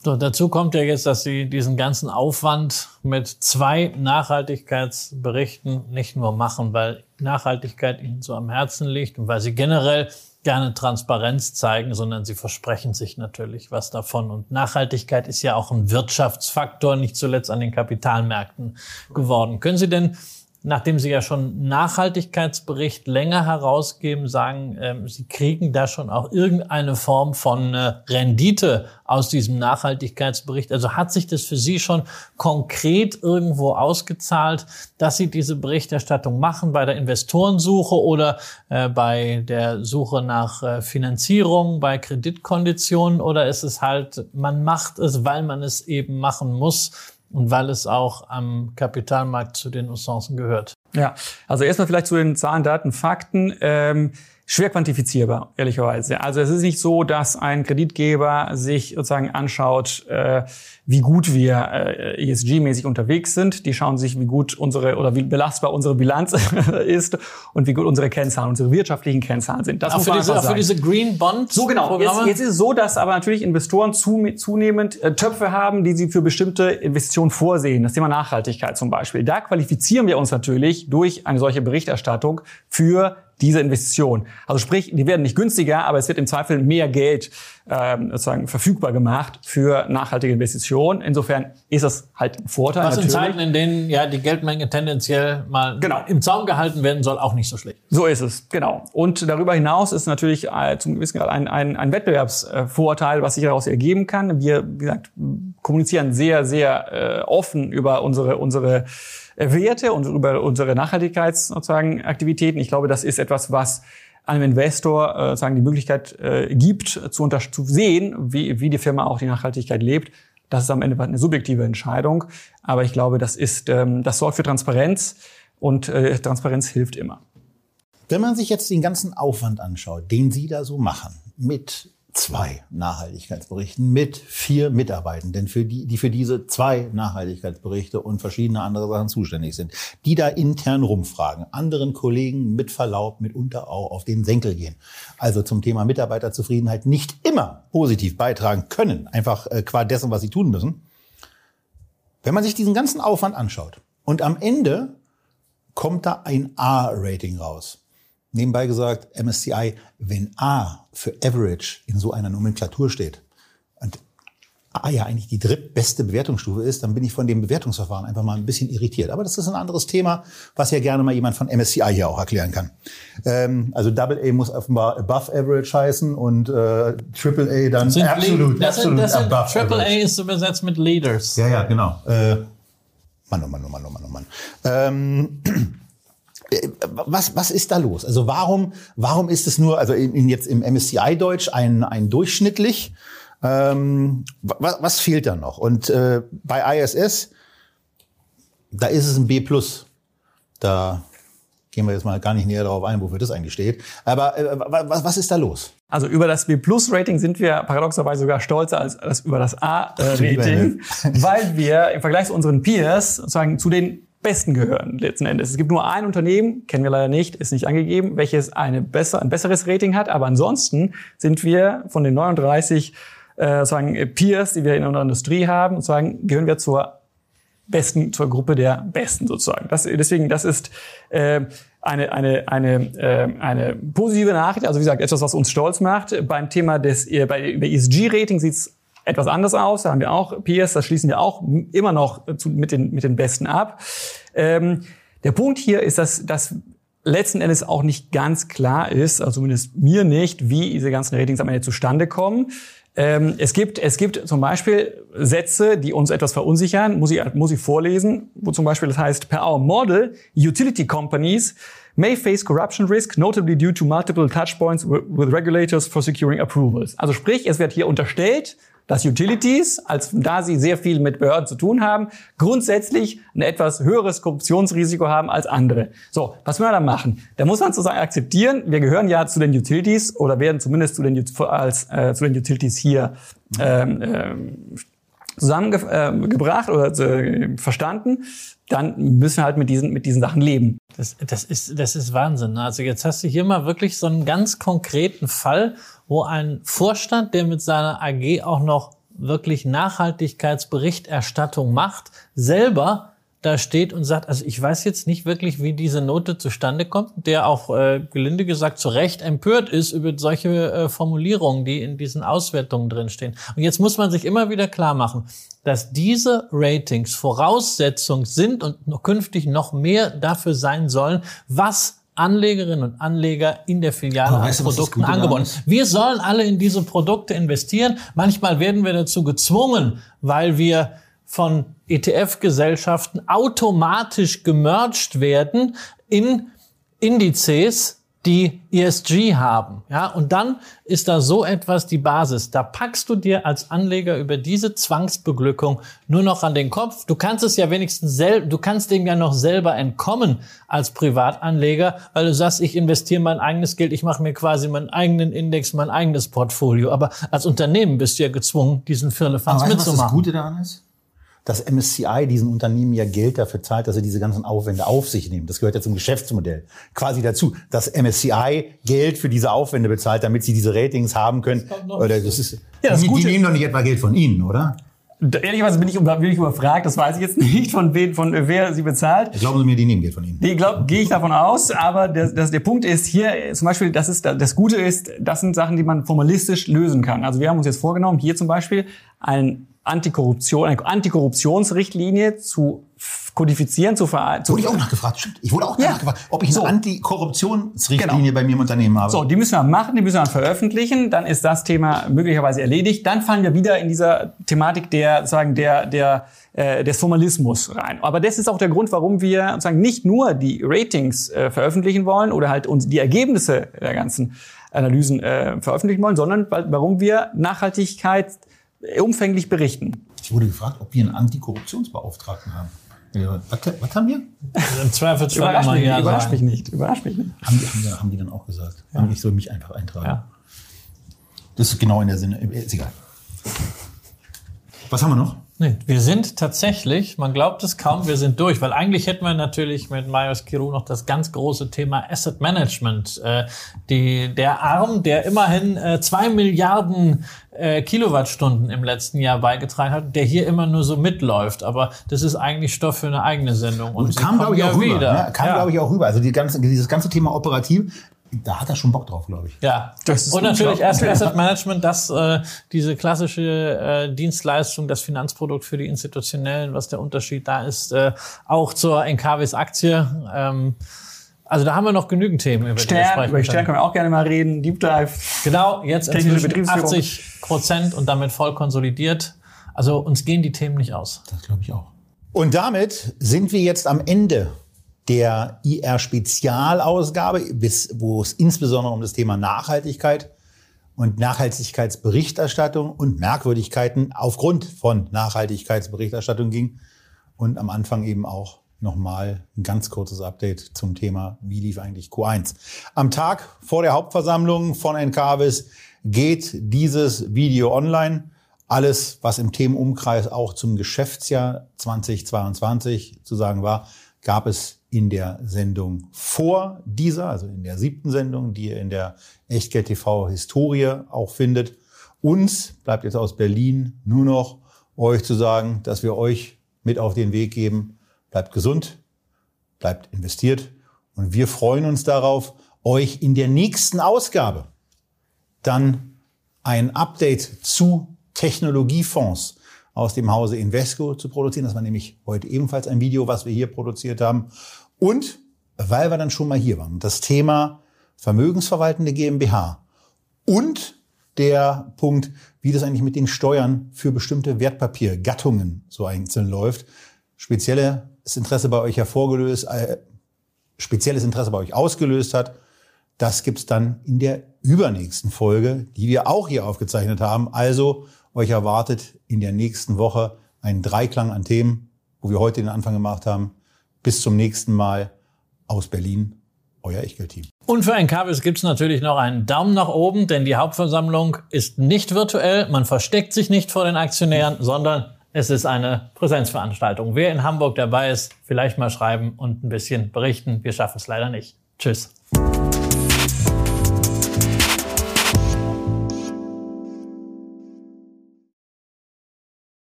So, dazu kommt ja jetzt, dass Sie diesen ganzen Aufwand mit zwei Nachhaltigkeitsberichten nicht nur machen, weil Nachhaltigkeit Ihnen so am Herzen liegt und weil Sie generell gerne Transparenz zeigen, sondern Sie versprechen sich natürlich was davon. Und Nachhaltigkeit ist ja auch ein Wirtschaftsfaktor, nicht zuletzt an den Kapitalmärkten geworden. Können Sie denn nachdem Sie ja schon Nachhaltigkeitsbericht länger herausgeben, sagen, ähm, Sie kriegen da schon auch irgendeine Form von äh, Rendite aus diesem Nachhaltigkeitsbericht. Also hat sich das für Sie schon konkret irgendwo ausgezahlt, dass Sie diese Berichterstattung machen bei der Investorensuche oder äh, bei der Suche nach äh, Finanzierung, bei Kreditkonditionen oder ist es halt, man macht es, weil man es eben machen muss, und weil es auch am Kapitalmarkt zu den Usancen gehört. Ja, also erstmal vielleicht zu den Zahlen, Daten, Fakten. Ähm, schwer quantifizierbar, ehrlicherweise. Also es ist nicht so, dass ein Kreditgeber sich sozusagen anschaut, äh, wie gut wir äh, ESG-mäßig unterwegs sind. Die schauen sich, wie gut unsere oder wie belastbar unsere Bilanz ist und wie gut unsere Kennzahlen, unsere wirtschaftlichen Kennzahlen sind. Das Auch muss für, man diese, auch für sagen. diese Green Bond So genau. Jetzt, jetzt ist es so, dass aber natürlich Investoren zu, zunehmend äh, Töpfe haben, die sie für bestimmte Investitionen vorsehen. Das Thema Nachhaltigkeit zum Beispiel. Da qualifizieren wir uns natürlich durch eine solche Berichterstattung für diese Investition. Also sprich, die werden nicht günstiger, aber es wird im Zweifel mehr Geld ähm, sozusagen verfügbar gemacht für nachhaltige Investitionen. Insofern ist das halt ein Vorteil. Was in natürlich. Zeiten, in denen ja die Geldmenge tendenziell mal Genau. im Zaum gehalten werden soll, auch nicht so schlecht. So ist es, genau. Und darüber hinaus ist natürlich äh, zum gewissen Grad ein, ein, ein Wettbewerbsvorteil, was sich daraus ergeben kann. Wir, wie gesagt, kommunizieren sehr, sehr äh, offen über unsere, unsere äh, Werte und über unsere Nachhaltigkeits sozusagen Aktivitäten. Ich glaube, das ist etwas, was einem Investor äh, sagen die Möglichkeit äh, gibt, zu, zu sehen, wie, wie die Firma auch die Nachhaltigkeit lebt. Das ist am Ende eine subjektive Entscheidung, aber ich glaube, das ist, ähm, das sorgt für Transparenz und äh, Transparenz hilft immer. Wenn man sich jetzt den ganzen Aufwand anschaut, den Sie da so machen, mit zwei Nachhaltigkeitsberichten, mit vier Mitarbeitenden, für die, die für diese zwei Nachhaltigkeitsberichte und verschiedene andere Sachen zuständig sind, die da intern rumfragen, anderen Kollegen mit Verlaub mitunter auch auf den Senkel gehen. Also zum Thema Mitarbeiterzufriedenheit nicht immer positiv beitragen können, einfach äh, qua dessen, was sie tun müssen. Wenn man sich diesen ganzen Aufwand anschaut und am Ende kommt da ein A-Rating raus. Nebenbei gesagt, MSCI, wenn A für Average in so einer Nomenklatur steht und A ja eigentlich die drittbeste Bewertungsstufe ist, dann bin ich von dem Bewertungsverfahren einfach mal ein bisschen irritiert. Aber das ist ein anderes Thema, was ja gerne mal jemand von MSCI hier auch erklären kann. Ähm, also Double A muss offenbar above average heißen und äh, Triple A dann Sind absolut, absolut above Triple A average. ist übersetzt mit Leaders. Ja, ja, genau. Äh, Mann, oh Mann, oh Mann, oh Mann, oh Mann. Ähm, äh, was, was ist da los? Also warum, warum ist es nur, also in, in jetzt im MSCI-Deutsch ein, ein durchschnittlich? Ähm, was, was fehlt da noch? Und äh, bei ISS, da ist es ein B+. Da gehen wir jetzt mal gar nicht näher darauf ein, wofür das eigentlich steht. Aber äh, was, was ist da los? Also über das B-Plus-Rating sind wir paradoxerweise sogar stolzer als, als über das A-Rating, weil wir im Vergleich zu unseren Peers sozusagen zu den Besten gehören letzten Endes. Es gibt nur ein Unternehmen, kennen wir leider nicht, ist nicht angegeben, welches eine besser, ein besseres Rating hat. Aber ansonsten sind wir von den 39 äh, sozusagen Peers, die wir in unserer Industrie haben, sozusagen gehören wir zur Besten, zur Gruppe der Besten sozusagen. Das, deswegen, das ist äh, eine, eine, eine, äh, eine positive Nachricht, also wie gesagt, etwas, was uns stolz macht. Beim Thema des äh, bei, bei ESG-Rating sieht's etwas anders aus. Da haben wir auch Peers, das schließen wir auch immer noch mit, den, mit den Besten ab. Ähm, der Punkt hier ist, dass, dass letzten Endes auch nicht ganz klar ist, also zumindest mir nicht, wie diese ganzen Ratings am Ende zustande kommen. Ähm, es gibt, es gibt zum Beispiel Sätze, die uns etwas verunsichern, muss ich, muss ich vorlesen, wo zum Beispiel das heißt, per our model, utility companies may face corruption risk, notably due to multiple touchpoints with regulators for securing approvals. Also sprich, es wird hier unterstellt, dass Utilities, als da sie sehr viel mit Behörden zu tun haben, grundsätzlich ein etwas höheres Korruptionsrisiko haben als andere. So, was will man da machen? Da muss man sozusagen akzeptieren, wir gehören ja zu den Utilities oder werden zumindest zu den, als, äh, zu den Utilities hier ähm, ähm, zusammengebracht äh, oder äh, verstanden, dann müssen wir halt mit diesen, mit diesen Sachen leben. Das, das, ist, das ist Wahnsinn. Ne? Also jetzt hast du hier mal wirklich so einen ganz konkreten Fall, wo ein Vorstand, der mit seiner AG auch noch wirklich Nachhaltigkeitsberichterstattung macht, selber da steht und sagt, also ich weiß jetzt nicht wirklich, wie diese Note zustande kommt, der auch äh, gelinde gesagt zu Recht empört ist über solche äh, Formulierungen, die in diesen Auswertungen drinstehen. Und jetzt muss man sich immer wieder klar machen, dass diese Ratings Voraussetzung sind und noch künftig noch mehr dafür sein sollen, was Anlegerinnen und Anleger in der Filiale an Produkten angeboten. Wir sollen alle in diese Produkte investieren. Manchmal werden wir dazu gezwungen, weil wir von ETF-Gesellschaften automatisch gemerged werden in Indizes, die ESG haben. Ja, und dann ist da so etwas die Basis. Da packst du dir als Anleger über diese Zwangsbeglückung nur noch an den Kopf. Du kannst es ja wenigstens selber, du kannst dem ja noch selber entkommen als Privatanleger, weil du sagst, ich investiere mein eigenes Geld, ich mache mir quasi meinen eigenen Index, mein eigenes Portfolio. Aber als Unternehmen bist du ja gezwungen, diesen Firlefanz mitzumachen. Was das Gute daran ist? Dass MSCI diesen Unternehmen ja Geld dafür zahlt, dass sie diese ganzen Aufwände auf sich nehmen. Das gehört ja zum Geschäftsmodell quasi dazu, dass MSCI Geld für diese Aufwände bezahlt, damit sie diese Ratings haben können. Oder das ist, ja, das die, die nehmen doch nicht etwa Geld von Ihnen, oder? Ehrlicherweise bin ich, bin ich überfragt, das weiß ich jetzt nicht, von, wen, von wer sie bezahlt. Glauben Sie mir, die nehmen Geld von Ihnen? Die glaub, gehe ich davon aus, aber der, das, der Punkt ist hier zum Beispiel, das, ist, das Gute ist, das sind Sachen, die man formalistisch lösen kann. Also wir haben uns jetzt vorgenommen, hier zum Beispiel ein Antikorruption, eine Antikorruptionsrichtlinie zu kodifizieren, zu verhalten. Wurde ich auch nachgefragt, stimmt. Ich wurde auch ja. nachgefragt, ob ich eine so. Antikorruptionsrichtlinie genau. bei mir im Unternehmen habe. So, die müssen wir machen, die müssen wir veröffentlichen, dann ist das Thema möglicherweise erledigt. Dann fallen wir wieder in dieser Thematik der, sagen, der, der, äh, des Formalismus rein. Aber das ist auch der Grund, warum wir sozusagen nicht nur die Ratings äh, veröffentlichen wollen oder halt uns die Ergebnisse der ganzen Analysen äh, veröffentlichen wollen, sondern warum wir Nachhaltigkeit umfänglich berichten. Ich wurde gefragt, ob wir einen Antikorruptionsbeauftragten haben. Ja, was, was, haben wir? Im Zweifelsfall immer ja Überrascht mich nicht. Überrascht mich nicht. Haben die, haben die, haben die dann auch gesagt. Ja. Ich soll mich einfach eintragen. Ja. Das ist genau in der Sinne. Ist egal. Was haben wir noch? Nee, wir sind tatsächlich, man glaubt es kaum, wir sind durch, weil eigentlich hätten wir natürlich mit Marius Kiru noch das ganz große Thema Asset Management. Äh, die, der Arm, der immerhin äh, zwei Milliarden äh, Kilowattstunden im letzten Jahr beigetragen hat, der hier immer nur so mitläuft. Aber das ist eigentlich Stoff für eine eigene Sendung. Und, Und kam, glaube ich, auch rüber. Ne? Kam, ja. glaube ich, auch rüber. Also die ganze, dieses ganze Thema operativ da hat er schon Bock drauf, glaube ich. Ja, das ist und natürlich erst Asset Management, das äh, diese klassische äh, Dienstleistung, das Finanzprodukt für die Institutionellen, was der Unterschied da ist, äh, auch zur Encavis Aktie. Ähm, also da haben wir noch genügend Themen, über Stern, die wir sprechen Über Stern können wir auch gerne mal reden. Deep Dive. Genau, jetzt inzwischen 80 Prozent und damit voll konsolidiert. Also uns gehen die Themen nicht aus. Das glaube ich auch. Und damit sind wir jetzt am Ende der IR-Spezialausgabe, wo es insbesondere um das Thema Nachhaltigkeit und Nachhaltigkeitsberichterstattung und Merkwürdigkeiten aufgrund von Nachhaltigkeitsberichterstattung ging. Und am Anfang eben auch nochmal ein ganz kurzes Update zum Thema, wie lief eigentlich Q1. Am Tag vor der Hauptversammlung von NKWs geht dieses Video online. Alles, was im Themenumkreis auch zum Geschäftsjahr 2022 zu sagen war, gab es in der Sendung vor dieser, also in der siebten Sendung, die ihr in der Echtgeld TV Historie auch findet. Uns bleibt jetzt aus Berlin nur noch euch zu sagen, dass wir euch mit auf den Weg geben. Bleibt gesund, bleibt investiert und wir freuen uns darauf, euch in der nächsten Ausgabe dann ein Update zu Technologiefonds aus dem Hause Invesco zu produzieren. Das war nämlich heute ebenfalls ein Video, was wir hier produziert haben. Und weil wir dann schon mal hier waren, das Thema vermögensverwaltende GmbH und der Punkt, wie das eigentlich mit den Steuern für bestimmte Wertpapiergattungen so einzeln läuft. Spezielles Interesse bei euch hervorgelöst, äh, spezielles Interesse bei euch ausgelöst hat. Das gibt's dann in der übernächsten Folge, die wir auch hier aufgezeichnet haben. Also Euch erwartet in der nächsten Woche ein Dreiklang an Themen, wo wir heute den Anfang gemacht haben. Bis zum nächsten Mal aus Berlin, euer Echtgeld-Team. Und für ein Kabels gibt es natürlich noch einen Daumen nach oben, denn die Hauptversammlung ist nicht virtuell. Man versteckt sich nicht vor den Aktionären, sondern es ist eine Präsenzveranstaltung. Wer in Hamburg dabei ist, vielleicht mal schreiben und ein bisschen berichten. Wir schaffen es leider nicht. Tschüss.